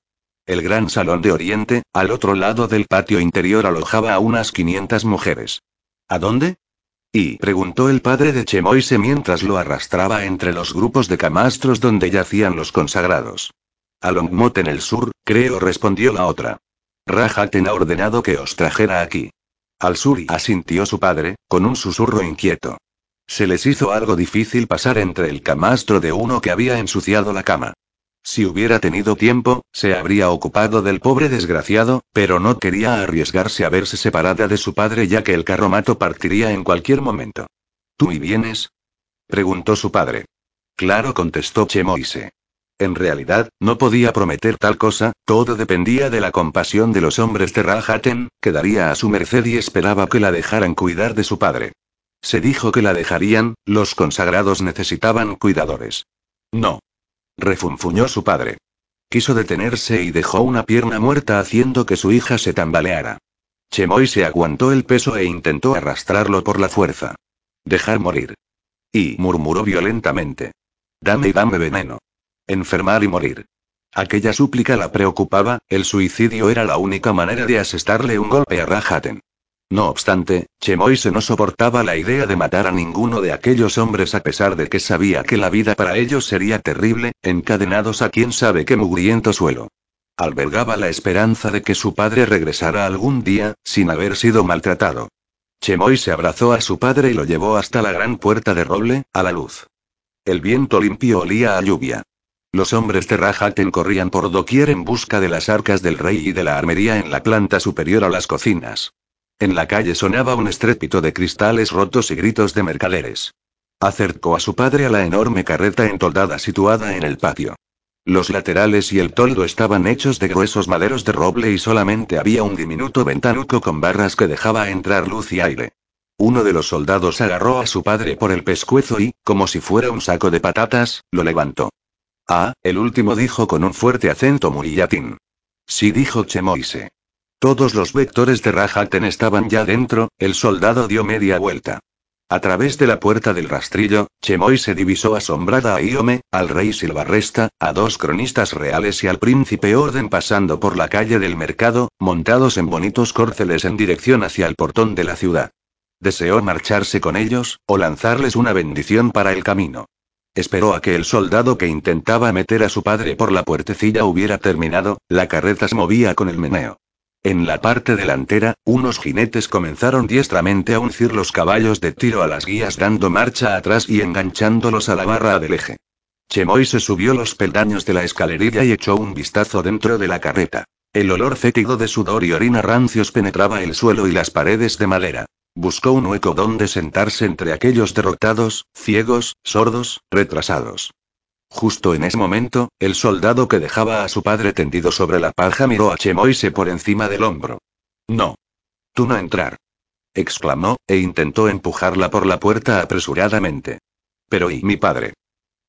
El gran salón de Oriente, al otro lado del patio interior, alojaba a unas 500 mujeres. ¿A dónde? Y preguntó el padre de Chemoise mientras lo arrastraba entre los grupos de camastros donde yacían los consagrados. A en el sur, creo, respondió la otra. Rajaten ha ordenado que os trajera aquí. Al-Suri asintió su padre, con un susurro inquieto. Se les hizo algo difícil pasar entre el camastro de uno que había ensuciado la cama. Si hubiera tenido tiempo, se habría ocupado del pobre desgraciado, pero no quería arriesgarse a verse separada de su padre ya que el carromato partiría en cualquier momento. ¿Tú y vienes? preguntó su padre. Claro, contestó Chemoise. En realidad, no podía prometer tal cosa, todo dependía de la compasión de los hombres de Rajaten, que daría a su merced y esperaba que la dejaran cuidar de su padre. Se dijo que la dejarían, los consagrados necesitaban cuidadores. No. Refunfuñó su padre. Quiso detenerse y dejó una pierna muerta haciendo que su hija se tambaleara. Chemoy se aguantó el peso e intentó arrastrarlo por la fuerza. Dejar morir. Y murmuró violentamente. Dame y dame veneno. Enfermar y morir. Aquella súplica la preocupaba, el suicidio era la única manera de asestarle un golpe a Rajaten. No obstante, Chemoise no soportaba la idea de matar a ninguno de aquellos hombres a pesar de que sabía que la vida para ellos sería terrible, encadenados a quién sabe qué mugriento suelo. Albergaba la esperanza de que su padre regresara algún día, sin haber sido maltratado. Chemoise abrazó a su padre y lo llevó hasta la gran puerta de roble, a la luz. El viento limpio olía a lluvia. Los hombres de Rajaten corrían por doquier en busca de las arcas del rey y de la armería en la planta superior a las cocinas. En la calle sonaba un estrépito de cristales rotos y gritos de mercaderes. Acercó a su padre a la enorme carreta entoldada situada en el patio. Los laterales y el toldo estaban hechos de gruesos maderos de roble y solamente había un diminuto ventanuco con barras que dejaba entrar luz y aire. Uno de los soldados agarró a su padre por el pescuezo y, como si fuera un saco de patatas, lo levantó. Ah, el último dijo con un fuerte acento murillatín. Sí dijo Chemoise. Todos los vectores de Rajaten estaban ya dentro, el soldado dio media vuelta. A través de la puerta del rastrillo, Chemoy se divisó asombrada a Iome, al rey Silvarresta, a dos cronistas reales y al príncipe Orden pasando por la calle del mercado, montados en bonitos córceles en dirección hacia el portón de la ciudad. Deseó marcharse con ellos, o lanzarles una bendición para el camino. Esperó a que el soldado que intentaba meter a su padre por la puertecilla hubiera terminado, la carreta se movía con el meneo. En la parte delantera, unos jinetes comenzaron diestramente a uncir los caballos de tiro a las guías dando marcha atrás y enganchándolos a la barra del eje. Chemoy se subió los peldaños de la escalerilla y echó un vistazo dentro de la carreta. El olor fétido de sudor y orina rancios penetraba el suelo y las paredes de madera. Buscó un hueco donde sentarse entre aquellos derrotados, ciegos, sordos, retrasados. Justo en ese momento, el soldado que dejaba a su padre tendido sobre la paja miró a Chemoise por encima del hombro. No. Tú no entrar. exclamó, e intentó empujarla por la puerta apresuradamente. Pero ¿y mi padre?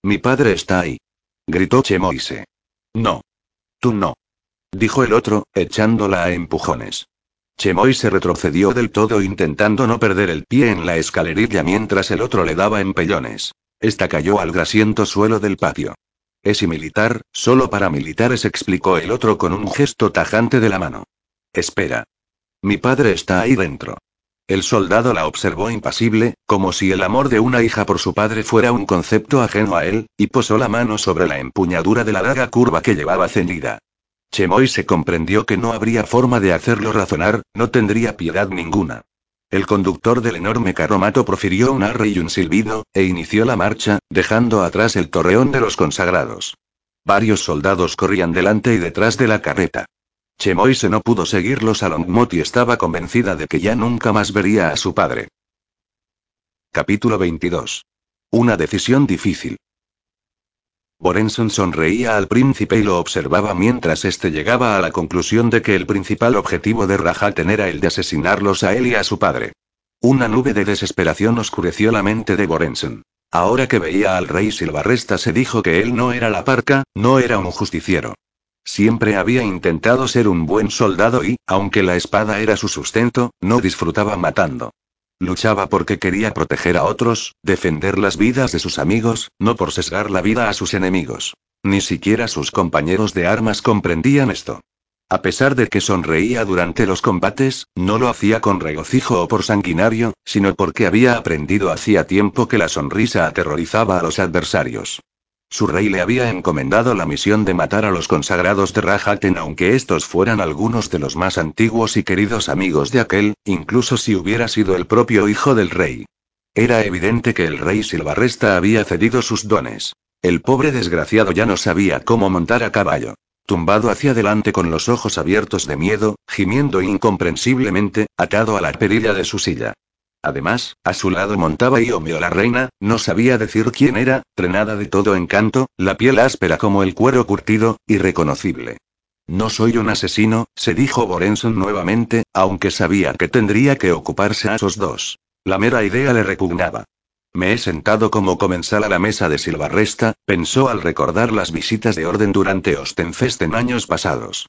Mi padre está ahí. gritó Chemoise. No. Tú no. Dijo el otro, echándola a empujones. Chemoise retrocedió del todo intentando no perder el pie en la escalerilla mientras el otro le daba empellones. Esta cayó al grasiento suelo del patio. Es militar, solo para militares, explicó el otro con un gesto tajante de la mano. Espera. Mi padre está ahí dentro. El soldado la observó impasible, como si el amor de una hija por su padre fuera un concepto ajeno a él, y posó la mano sobre la empuñadura de la daga curva que llevaba ceñida. Chemoy se comprendió que no habría forma de hacerlo razonar, no tendría piedad ninguna. El conductor del enorme carromato profirió un arre y un silbido, e inició la marcha, dejando atrás el torreón de los consagrados. Varios soldados corrían delante y detrás de la carreta. Chemoise no pudo seguirlos a Longmot y estaba convencida de que ya nunca más vería a su padre. Capítulo 22. Una decisión difícil. Borenson sonreía al príncipe y lo observaba mientras éste llegaba a la conclusión de que el principal objetivo de Rajaten era el de asesinarlos a él y a su padre. Una nube de desesperación oscureció la mente de Borenson. Ahora que veía al rey Silvarresta se dijo que él no era la parca, no era un justiciero. Siempre había intentado ser un buen soldado y, aunque la espada era su sustento, no disfrutaba matando. Luchaba porque quería proteger a otros, defender las vidas de sus amigos, no por sesgar la vida a sus enemigos. Ni siquiera sus compañeros de armas comprendían esto. A pesar de que sonreía durante los combates, no lo hacía con regocijo o por sanguinario, sino porque había aprendido hacía tiempo que la sonrisa aterrorizaba a los adversarios. Su rey le había encomendado la misión de matar a los consagrados de Rajaten aunque estos fueran algunos de los más antiguos y queridos amigos de aquel, incluso si hubiera sido el propio hijo del rey. Era evidente que el rey Silvarresta había cedido sus dones. El pobre desgraciado ya no sabía cómo montar a caballo. Tumbado hacia adelante con los ojos abiertos de miedo, gimiendo incomprensiblemente, atado a la perilla de su silla. Además, a su lado montaba Iomio la reina, no sabía decir quién era, trenada de todo encanto, la piel áspera como el cuero curtido, irreconocible. No soy un asesino, se dijo Borenson nuevamente, aunque sabía que tendría que ocuparse a esos dos. La mera idea le repugnaba. Me he sentado como comensal a la mesa de Silvarresta, pensó al recordar las visitas de orden durante Ostenfest en años pasados.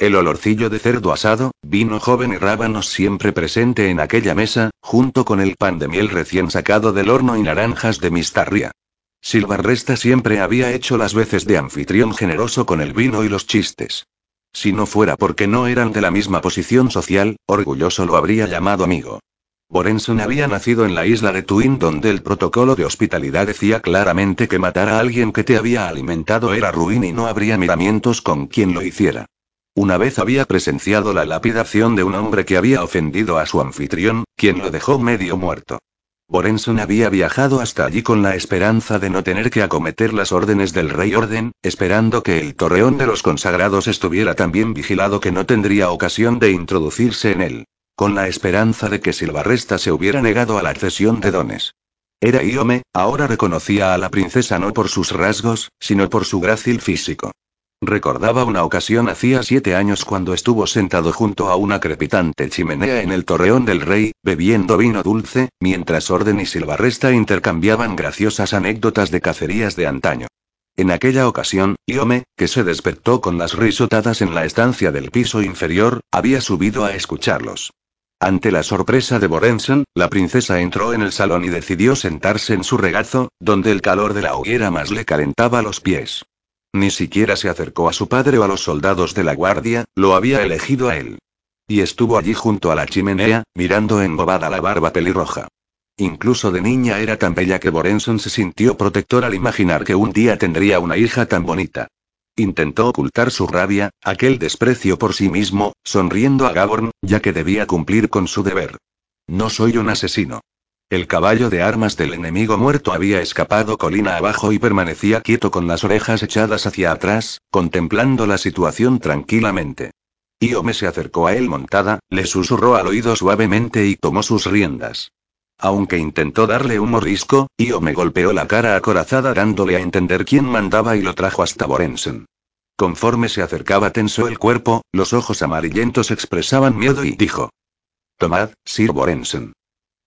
El olorcillo de cerdo asado, vino joven y rábanos siempre presente en aquella mesa, junto con el pan de miel recién sacado del horno y naranjas de mistarria. Silvarresta siempre había hecho las veces de anfitrión generoso con el vino y los chistes. Si no fuera porque no eran de la misma posición social, orgulloso lo habría llamado amigo. Borenson había nacido en la isla de Twin donde el protocolo de hospitalidad decía claramente que matar a alguien que te había alimentado era ruin y no habría miramientos con quien lo hiciera. Una vez había presenciado la lapidación de un hombre que había ofendido a su anfitrión, quien lo dejó medio muerto. Borenson había viajado hasta allí con la esperanza de no tener que acometer las órdenes del rey orden, esperando que el torreón de los consagrados estuviera tan bien vigilado que no tendría ocasión de introducirse en él. Con la esperanza de que Silvarresta se hubiera negado a la accesión de dones. Era Iome, ahora reconocía a la princesa no por sus rasgos, sino por su grácil físico. Recordaba una ocasión hacía siete años cuando estuvo sentado junto a una crepitante chimenea en el torreón del rey, bebiendo vino dulce, mientras Orden y Silvarresta intercambiaban graciosas anécdotas de cacerías de antaño. En aquella ocasión, Iome, que se despertó con las risotadas en la estancia del piso inferior, había subido a escucharlos. Ante la sorpresa de Borenson, la princesa entró en el salón y decidió sentarse en su regazo, donde el calor de la hoguera más le calentaba los pies. Ni siquiera se acercó a su padre o a los soldados de la guardia, lo había elegido a él. Y estuvo allí junto a la chimenea, mirando embobada la barba pelirroja. Incluso de niña era tan bella que Borenson se sintió protector al imaginar que un día tendría una hija tan bonita. Intentó ocultar su rabia, aquel desprecio por sí mismo, sonriendo a Gaborn, ya que debía cumplir con su deber. No soy un asesino. El caballo de armas del enemigo muerto había escapado colina abajo y permanecía quieto con las orejas echadas hacia atrás, contemplando la situación tranquilamente. Iome se acercó a él montada, le susurró al oído suavemente y tomó sus riendas. Aunque intentó darle un mordisco, Iome golpeó la cara acorazada dándole a entender quién mandaba y lo trajo hasta Borensen. Conforme se acercaba tensó el cuerpo, los ojos amarillentos expresaban miedo y dijo. Tomad, Sir Borensen.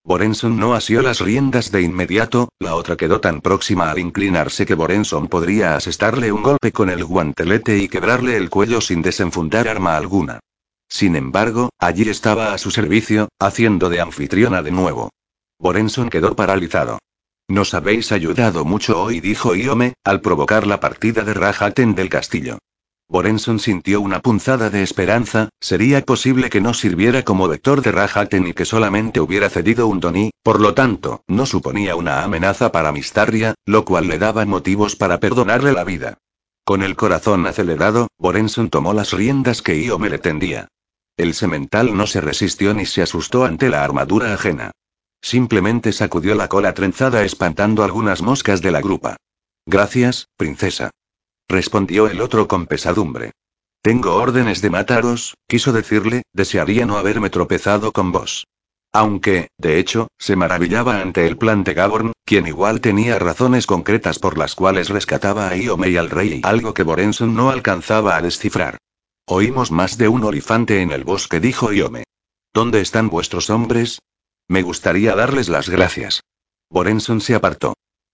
Borenson no asió las riendas de inmediato, la otra quedó tan próxima al inclinarse que Borenson podría asestarle un golpe con el guantelete y quebrarle el cuello sin desenfundar arma alguna. Sin embargo, allí estaba a su servicio, haciendo de anfitriona de nuevo. Borenson quedó paralizado. Nos habéis ayudado mucho hoy, dijo Iome, al provocar la partida de Rajaten del castillo. Borenson sintió una punzada de esperanza, sería posible que no sirviera como vector de Rajaten y que solamente hubiera cedido un Doni, por lo tanto, no suponía una amenaza para Mistarria, lo cual le daba motivos para perdonarle la vida. Con el corazón acelerado, Borenson tomó las riendas que Iome le tendía. El semental no se resistió ni se asustó ante la armadura ajena. Simplemente sacudió la cola trenzada espantando algunas moscas de la grupa. Gracias, princesa respondió el otro con pesadumbre. Tengo órdenes de mataros, quiso decirle, desearía no haberme tropezado con vos. Aunque, de hecho, se maravillaba ante el plan de Gaborn, quien igual tenía razones concretas por las cuales rescataba a Iome y al rey, algo que Borenson no alcanzaba a descifrar. Oímos más de un olifante en el bosque, dijo Iome. ¿Dónde están vuestros hombres? Me gustaría darles las gracias. Borenson se apartó.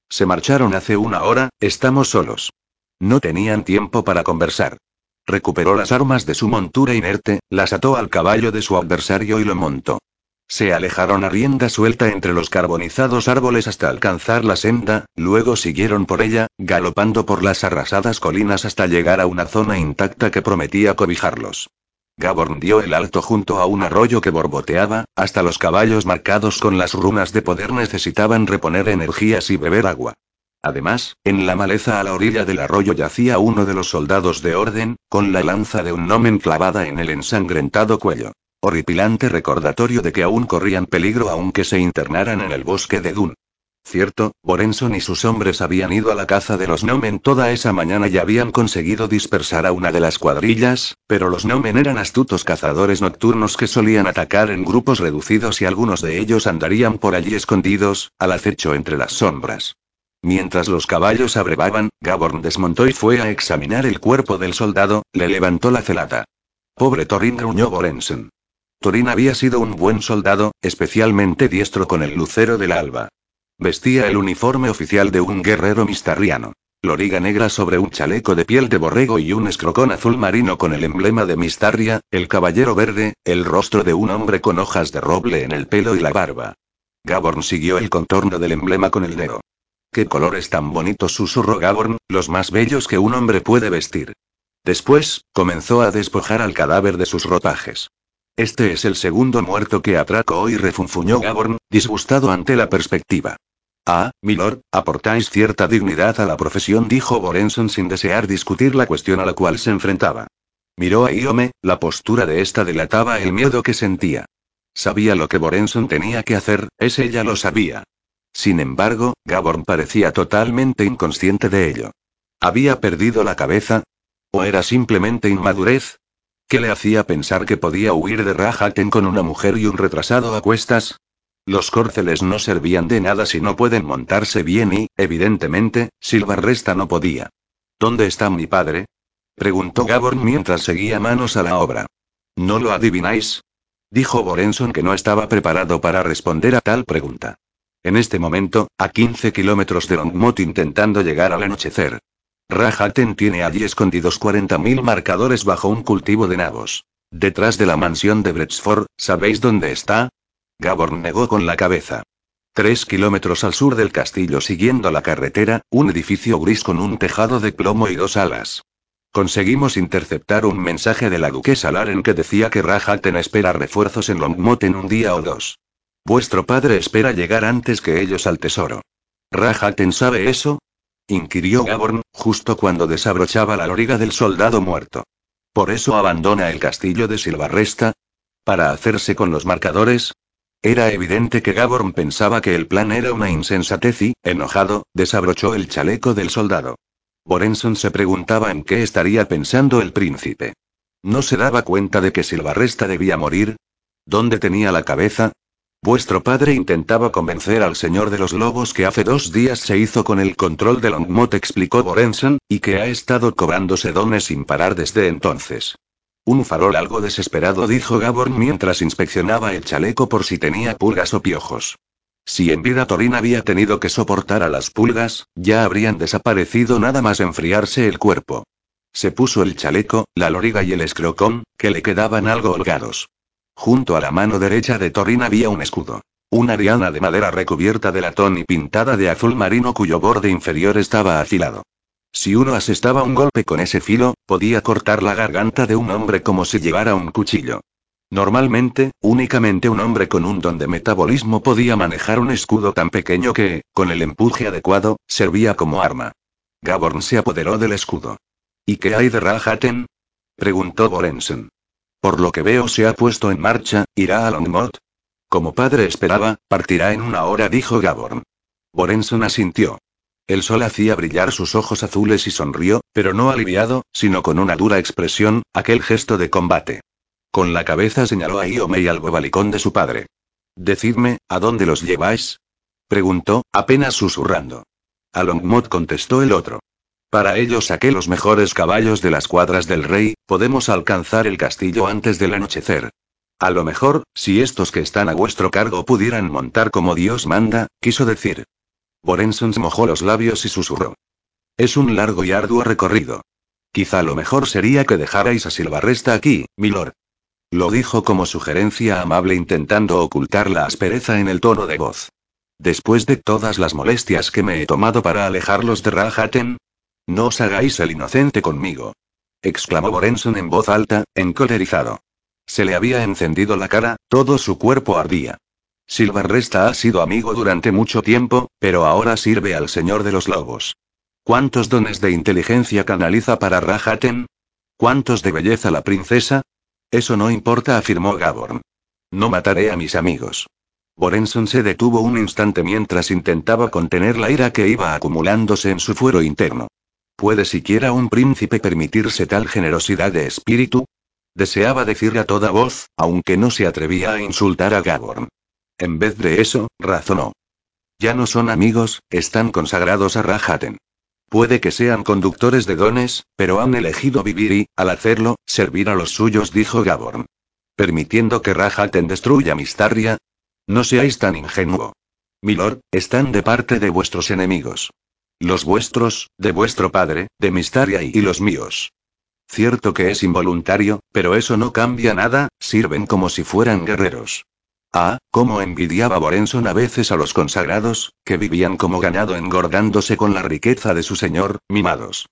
Se marcharon hace una hora, estamos solos. No tenían tiempo para conversar. Recuperó las armas de su montura inerte, las ató al caballo de su adversario y lo montó. Se alejaron a rienda suelta entre los carbonizados árboles hasta alcanzar la senda, luego siguieron por ella, galopando por las arrasadas colinas hasta llegar a una zona intacta que prometía cobijarlos. Gaborn dio el alto junto a un arroyo que borboteaba, hasta los caballos marcados con las runas de poder necesitaban reponer energías y beber agua. Además, en la maleza a la orilla del arroyo yacía uno de los soldados de orden, con la lanza de un nomen clavada en el ensangrentado cuello. Horripilante recordatorio de que aún corrían peligro aunque se internaran en el bosque de Dun. Cierto, Borenson y sus hombres habían ido a la caza de los Nomen toda esa mañana y habían conseguido dispersar a una de las cuadrillas, pero los Nomen eran astutos cazadores nocturnos que solían atacar en grupos reducidos y algunos de ellos andarían por allí escondidos, al acecho entre las sombras. Mientras los caballos abrevaban, Gaborn desmontó y fue a examinar el cuerpo del soldado, le levantó la celata. Pobre Torin gruñó Borenson. Torin había sido un buen soldado, especialmente diestro con el lucero del alba. Vestía el uniforme oficial de un guerrero mistarriano. Loriga negra sobre un chaleco de piel de borrego y un escrocón azul marino con el emblema de Mistarria, el caballero verde, el rostro de un hombre con hojas de roble en el pelo y la barba. Gaborn siguió el contorno del emblema con el dedo. ¡Qué colores tan bonitos! susurró Gaborn, los más bellos que un hombre puede vestir. Después, comenzó a despojar al cadáver de sus ropajes. Este es el segundo muerto que atraco hoy, refunfuñó Gaborn, disgustado ante la perspectiva. Ah, milord, aportáis cierta dignidad a la profesión, dijo Borenson sin desear discutir la cuestión a la cual se enfrentaba. Miró a Iome, la postura de esta delataba el miedo que sentía. Sabía lo que Borenson tenía que hacer, ese ya lo sabía. Sin embargo, Gaborn parecía totalmente inconsciente de ello. ¿Había perdido la cabeza? ¿O era simplemente inmadurez? ¿Qué le hacía pensar que podía huir de Rahaten con una mujer y un retrasado a cuestas? Los córceles no servían de nada si no pueden montarse bien y, evidentemente, Silvarresta no podía. ¿Dónde está mi padre? preguntó Gaborn mientras seguía manos a la obra. ¿No lo adivináis? Dijo Borenson que no estaba preparado para responder a tal pregunta. En este momento, a 15 kilómetros de Longmont intentando llegar al anochecer. Rahaten tiene allí escondidos 40.000 marcadores bajo un cultivo de nabos. Detrás de la mansión de Bretsford, ¿sabéis dónde está? Gaborn negó con la cabeza. Tres kilómetros al sur del castillo siguiendo la carretera, un edificio gris con un tejado de plomo y dos alas. Conseguimos interceptar un mensaje de la duquesa Laren que decía que Rahaten espera refuerzos en Longmont en un día o dos. Vuestro padre espera llegar antes que ellos al tesoro. ¿Rahaten sabe eso? inquirió Gaborn, justo cuando desabrochaba la loriga del soldado muerto. ¿Por eso abandona el castillo de Silvarresta? ¿Para hacerse con los marcadores? Era evidente que Gaborn pensaba que el plan era una insensatez y, enojado, desabrochó el chaleco del soldado. Borenson se preguntaba en qué estaría pensando el príncipe. ¿No se daba cuenta de que Silvarresta debía morir? ¿Dónde tenía la cabeza? Vuestro padre intentaba convencer al señor de los lobos que hace dos días se hizo con el control de Longmont, explicó Borenson, y que ha estado cobrándose dones sin parar desde entonces. Un farol algo desesperado, dijo Gaborn mientras inspeccionaba el chaleco por si tenía pulgas o piojos. Si en vida Torin había tenido que soportar a las pulgas, ya habrían desaparecido nada más enfriarse el cuerpo. Se puso el chaleco, la loriga y el escrocón, que le quedaban algo holgados. Junto a la mano derecha de Torin había un escudo. Una diana de madera recubierta de latón y pintada de azul marino cuyo borde inferior estaba afilado. Si uno asestaba un golpe con ese filo, podía cortar la garganta de un hombre como si llevara un cuchillo. Normalmente, únicamente un hombre con un don de metabolismo podía manejar un escudo tan pequeño que, con el empuje adecuado, servía como arma. Gaborn se apoderó del escudo. ¿Y qué hay de Rahaten? preguntó Borensen. Por lo que veo se ha puesto en marcha, irá a Longmont. Como padre esperaba, partirá en una hora, dijo Gaborn. Borenson asintió. El sol hacía brillar sus ojos azules y sonrió, pero no aliviado, sino con una dura expresión, aquel gesto de combate. Con la cabeza señaló a Iome y al bobalicón de su padre. Decidme, ¿a dónde los lleváis? preguntó, apenas susurrando. A Longmont contestó el otro. Para ello saqué los mejores caballos de las cuadras del rey, podemos alcanzar el castillo antes del anochecer. A lo mejor, si estos que están a vuestro cargo pudieran montar como Dios manda, quiso decir. Borenson se mojó los labios y susurró. Es un largo y arduo recorrido. Quizá lo mejor sería que dejarais a Silvarresta aquí, milord. Lo dijo como sugerencia amable intentando ocultar la aspereza en el tono de voz. Después de todas las molestias que me he tomado para alejarlos de Rahaten, no os hagáis el inocente conmigo. exclamó Borenson en voz alta, encolerizado. Se le había encendido la cara, todo su cuerpo ardía. Silvarresta ha sido amigo durante mucho tiempo, pero ahora sirve al Señor de los Lobos. ¿Cuántos dones de inteligencia canaliza para Rahaten? ¿Cuántos de belleza la princesa? Eso no importa, afirmó Gaborn. No mataré a mis amigos. Borenson se detuvo un instante mientras intentaba contener la ira que iba acumulándose en su fuero interno. ¿Puede siquiera un príncipe permitirse tal generosidad de espíritu? Deseaba decirle a toda voz, aunque no se atrevía a insultar a Gaborn. En vez de eso, razonó. Ya no son amigos, están consagrados a Rahaten. Puede que sean conductores de dones, pero han elegido vivir y, al hacerlo, servir a los suyos, dijo Gaborn. Permitiendo que Rahaten destruya Mistaria, no seáis tan ingenuo. Milord, están de parte de vuestros enemigos. Los vuestros, de vuestro padre, de Mistaria y los míos. Cierto que es involuntario, pero eso no cambia nada, sirven como si fueran guerreros. Ah, cómo envidiaba Borenson a veces a los consagrados, que vivían como ganado engordándose con la riqueza de su señor, mimados.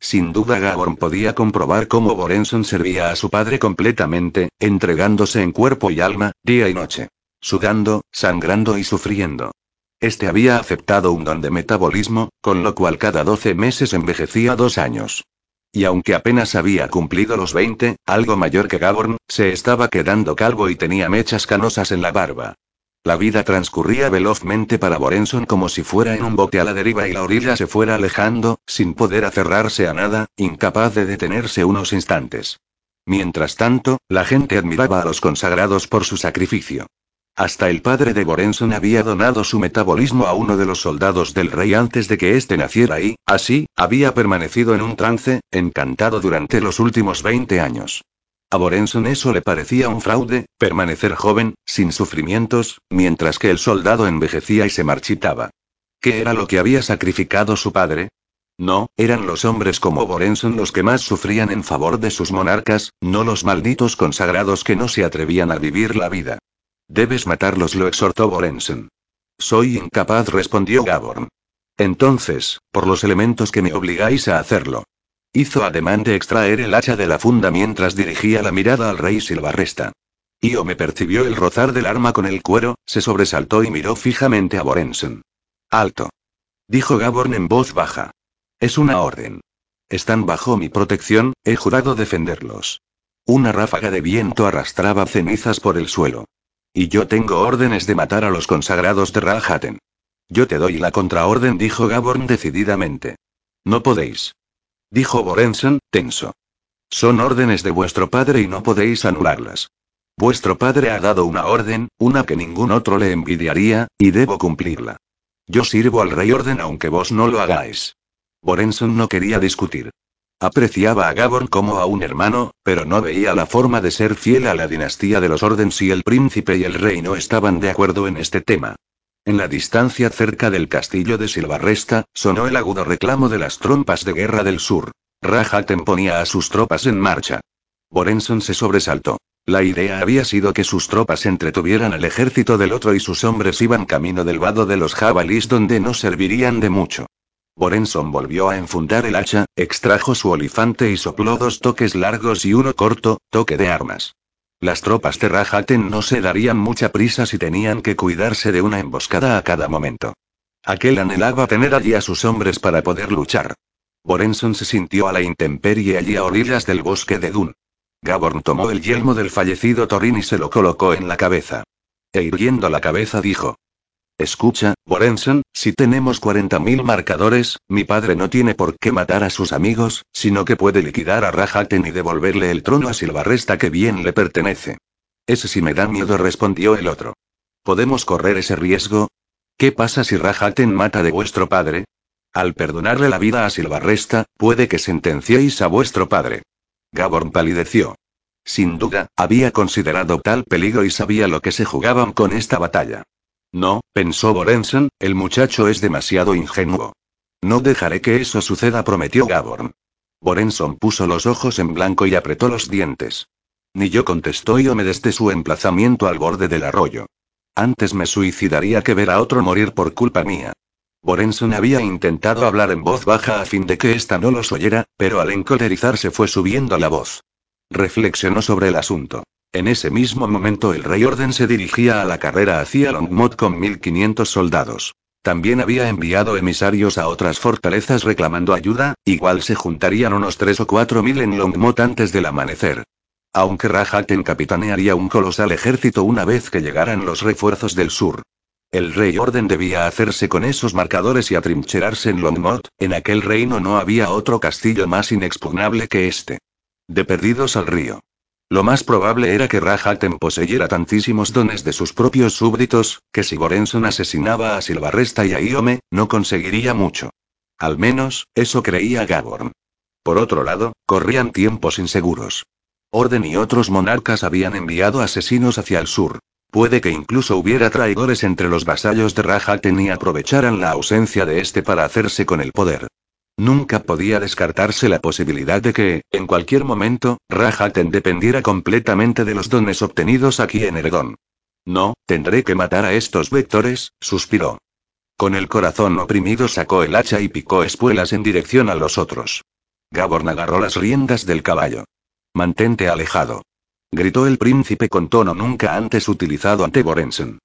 Sin duda Gaborn podía comprobar cómo Borenson servía a su padre completamente, entregándose en cuerpo y alma, día y noche sudando, sangrando y sufriendo. Este había aceptado un don de metabolismo, con lo cual cada 12 meses envejecía dos años. Y aunque apenas había cumplido los 20, algo mayor que Gaborn, se estaba quedando calvo y tenía mechas canosas en la barba. La vida transcurría velozmente para Borenson como si fuera en un bote a la deriva y la orilla se fuera alejando, sin poder aferrarse a nada, incapaz de detenerse unos instantes. Mientras tanto, la gente admiraba a los consagrados por su sacrificio. Hasta el padre de Borenson había donado su metabolismo a uno de los soldados del rey antes de que éste naciera y, así, había permanecido en un trance, encantado durante los últimos 20 años. A Borenson eso le parecía un fraude, permanecer joven, sin sufrimientos, mientras que el soldado envejecía y se marchitaba. ¿Qué era lo que había sacrificado su padre? No, eran los hombres como Borenson los que más sufrían en favor de sus monarcas, no los malditos consagrados que no se atrevían a vivir la vida. Debes matarlos, lo exhortó Borensen. Soy incapaz, respondió Gaborn. Entonces, por los elementos que me obligáis a hacerlo. Hizo ademán de extraer el hacha de la funda mientras dirigía la mirada al rey Silvarresta. Io me percibió el rozar del arma con el cuero, se sobresaltó y miró fijamente a Borensen. Alto. Dijo Gaborn en voz baja. Es una orden. Están bajo mi protección, he jurado defenderlos. Una ráfaga de viento arrastraba cenizas por el suelo. Y yo tengo órdenes de matar a los consagrados de Rahaten. Yo te doy la contraorden, dijo Gaborn decididamente. No podéis. Dijo Borenson, tenso. Son órdenes de vuestro padre y no podéis anularlas. Vuestro padre ha dado una orden, una que ningún otro le envidiaría, y debo cumplirla. Yo sirvo al rey orden aunque vos no lo hagáis. Borenson no quería discutir. Apreciaba a Gabor como a un hermano, pero no veía la forma de ser fiel a la dinastía de los Orden si el príncipe y el rey no estaban de acuerdo en este tema. En la distancia cerca del castillo de Silvarresta, sonó el agudo reclamo de las trompas de guerra del sur. Rahaten ponía a sus tropas en marcha. Borenson se sobresaltó. La idea había sido que sus tropas entretuvieran al ejército del otro y sus hombres iban camino del vado de los jabalís donde no servirían de mucho. Borenson volvió a enfundar el hacha, extrajo su olifante y sopló dos toques largos y uno corto, toque de armas. Las tropas de Rahaten no se darían mucha prisa si tenían que cuidarse de una emboscada a cada momento. Aquel anhelaba tener allí a sus hombres para poder luchar. Borenson se sintió a la intemperie allí a orillas del bosque de Dun. Gaborn tomó el yelmo del fallecido Torin y se lo colocó en la cabeza. E irguiendo la cabeza dijo: Escucha, Borenson, si tenemos 40.000 marcadores, mi padre no tiene por qué matar a sus amigos, sino que puede liquidar a Rahaten y devolverle el trono a Silvarresta que bien le pertenece. Ese sí me da miedo, respondió el otro. ¿Podemos correr ese riesgo? ¿Qué pasa si Rahaten mata de vuestro padre? Al perdonarle la vida a Silvarresta, puede que sentenciéis a vuestro padre. Gaborn palideció. Sin duda, había considerado tal peligro y sabía lo que se jugaban con esta batalla. No, pensó Borenson, el muchacho es demasiado ingenuo. No dejaré que eso suceda, prometió Gaborn. Borenson puso los ojos en blanco y apretó los dientes. Ni yo contestó me desde su emplazamiento al borde del arroyo. Antes me suicidaría que ver a otro morir por culpa mía. Borenson había intentado hablar en voz baja a fin de que ésta no los oyera, pero al encolerizarse fue subiendo la voz. Reflexionó sobre el asunto. En ese mismo momento el rey Orden se dirigía a la carrera hacia Longmont con 1500 soldados. También había enviado emisarios a otras fortalezas reclamando ayuda, igual se juntarían unos 3 o 4 mil en Longmont antes del amanecer. Aunque Rajaten capitanearía un colosal ejército una vez que llegaran los refuerzos del sur. El rey Orden debía hacerse con esos marcadores y atrincherarse en Longmont, en aquel reino no había otro castillo más inexpugnable que este. De perdidos al río. Lo más probable era que Rajaten poseyera tantísimos dones de sus propios súbditos, que si Gorenson asesinaba a Silvarresta y a Iome, no conseguiría mucho. Al menos, eso creía Gaborn. Por otro lado, corrían tiempos inseguros. Orden y otros monarcas habían enviado asesinos hacia el sur. Puede que incluso hubiera traidores entre los vasallos de Rajaten y aprovecharan la ausencia de este para hacerse con el poder. Nunca podía descartarse la posibilidad de que, en cualquier momento, Rajaten dependiera completamente de los dones obtenidos aquí en Eredón. No, tendré que matar a estos vectores, suspiró. Con el corazón oprimido sacó el hacha y picó espuelas en dirección a los otros. Gaborn agarró las riendas del caballo. Mantente alejado. Gritó el príncipe con tono nunca antes utilizado ante Borenson.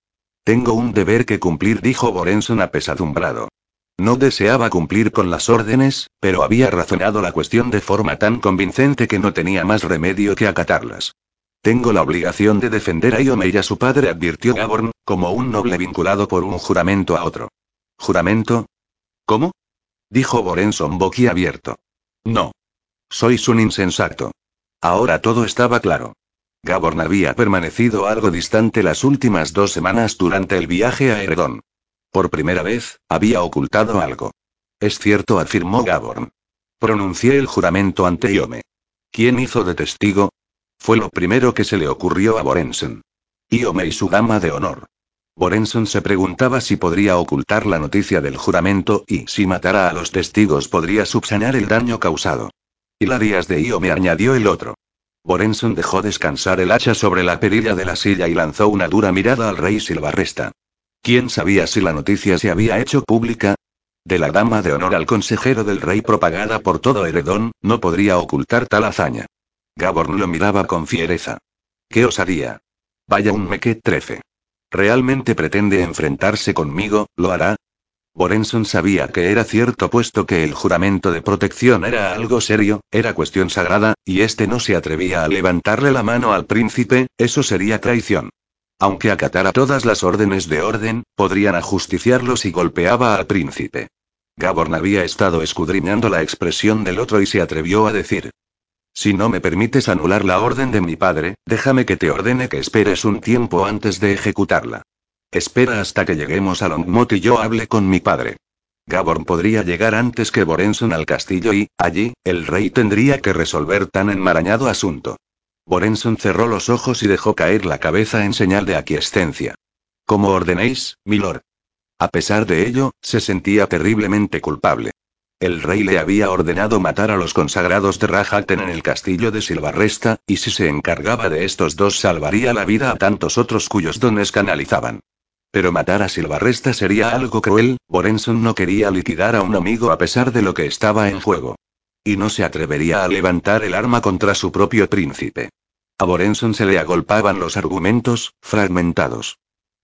Tengo un deber que cumplir, dijo Borenson apesadumbrado. No deseaba cumplir con las órdenes, pero había razonado la cuestión de forma tan convincente que no tenía más remedio que acatarlas. Tengo la obligación de defender a Iome y a su padre, advirtió Gaborn, como un noble vinculado por un juramento a otro. ¿Juramento? ¿Cómo? dijo Borenson boquiabierto. No. Sois un insensato. Ahora todo estaba claro. Gaborn había permanecido algo distante las últimas dos semanas durante el viaje a Eredón. Por primera vez, había ocultado algo. Es cierto, afirmó Gaborn. Pronuncié el juramento ante Iome. ¿Quién hizo de testigo? Fue lo primero que se le ocurrió a Borenson. Iome y su dama de honor. Borenson se preguntaba si podría ocultar la noticia del juramento y si matara a los testigos podría subsanar el daño causado. Hilarias de Iome añadió el otro. Borenson dejó descansar el hacha sobre la perilla de la silla y lanzó una dura mirada al rey Silvarresta. ¿Quién sabía si la noticia se había hecho pública? De la dama de honor al consejero del rey propagada por todo Heredón, no podría ocultar tal hazaña. Gaborn lo miraba con fiereza. ¿Qué osaría? Vaya un mequetrefe. ¿Realmente pretende enfrentarse conmigo? ¿Lo hará? Borenson sabía que era cierto puesto que el juramento de protección era algo serio, era cuestión sagrada, y este no se atrevía a levantarle la mano al príncipe, eso sería traición. Aunque acatara todas las órdenes de orden, podrían ajusticiarlo si golpeaba al príncipe. Gaborn había estado escudriñando la expresión del otro y se atrevió a decir. Si no me permites anular la orden de mi padre, déjame que te ordene que esperes un tiempo antes de ejecutarla. Espera hasta que lleguemos a Longmont y yo hable con mi padre. Gaborn podría llegar antes que Borenson al castillo y, allí, el rey tendría que resolver tan enmarañado asunto. Borenson cerró los ojos y dejó caer la cabeza en señal de aquiescencia. Como ordenéis, milord. A pesar de ello, se sentía terriblemente culpable. El rey le había ordenado matar a los consagrados de Rajaten en el castillo de Silvarresta, y si se encargaba de estos dos salvaría la vida a tantos otros cuyos dones canalizaban. Pero matar a Silvarresta sería algo cruel, Borenson no quería liquidar a un amigo a pesar de lo que estaba en juego. Y no se atrevería a levantar el arma contra su propio príncipe. A Borenson se le agolpaban los argumentos, fragmentados.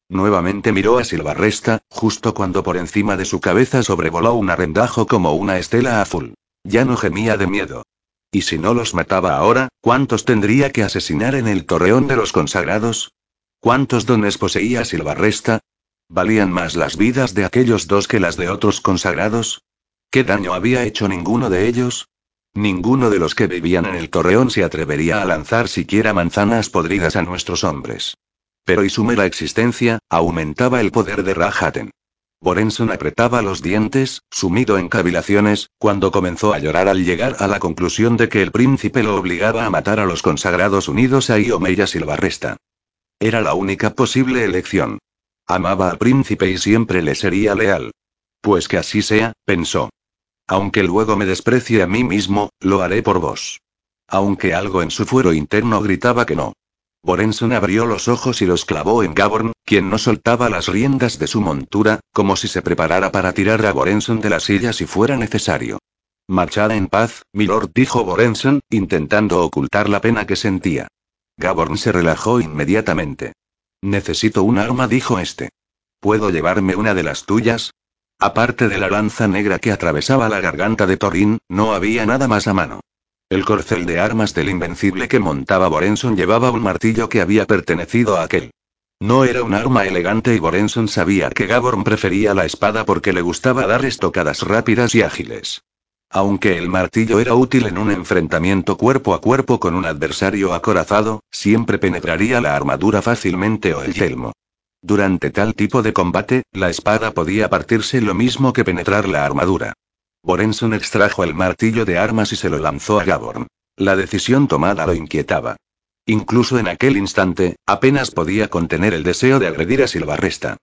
Nuevamente miró a Silvarresta, justo cuando por encima de su cabeza sobrevoló un arrendajo como una estela azul. Ya no gemía de miedo. ¿Y si no los mataba ahora, cuántos tendría que asesinar en el torreón de los consagrados? ¿Cuántos dones poseía Silvarresta? ¿Valían más las vidas de aquellos dos que las de otros consagrados? ¿Qué daño había hecho ninguno de ellos? Ninguno de los que vivían en el torreón se atrevería a lanzar siquiera manzanas podridas a nuestros hombres. Pero y su mera existencia, aumentaba el poder de Rajaten. Borenson apretaba los dientes, sumido en cavilaciones, cuando comenzó a llorar al llegar a la conclusión de que el príncipe lo obligaba a matar a los consagrados unidos a Iomeya Silvarresta. Era la única posible elección. Amaba al príncipe y siempre le sería leal. Pues que así sea, pensó. Aunque luego me desprecie a mí mismo, lo haré por vos. Aunque algo en su fuero interno gritaba que no. Borenson abrió los ojos y los clavó en Gaborn, quien no soltaba las riendas de su montura, como si se preparara para tirar a Borenson de la silla si fuera necesario. Marchad en paz, milord, dijo Borenson, intentando ocultar la pena que sentía. Gaborn se relajó inmediatamente. Necesito un arma, dijo este. ¿Puedo llevarme una de las tuyas? Aparte de la lanza negra que atravesaba la garganta de Thorin, no había nada más a mano. El corcel de armas del invencible que montaba Borenson llevaba un martillo que había pertenecido a aquel. No era un arma elegante y Borenson sabía que Gaborn prefería la espada porque le gustaba dar estocadas rápidas y ágiles. Aunque el martillo era útil en un enfrentamiento cuerpo a cuerpo con un adversario acorazado, siempre penetraría la armadura fácilmente o el yelmo. Durante tal tipo de combate, la espada podía partirse lo mismo que penetrar la armadura. Borenson extrajo el martillo de armas y se lo lanzó a Gaborn. La decisión tomada lo inquietaba. Incluso en aquel instante, apenas podía contener el deseo de agredir a Silvarresta.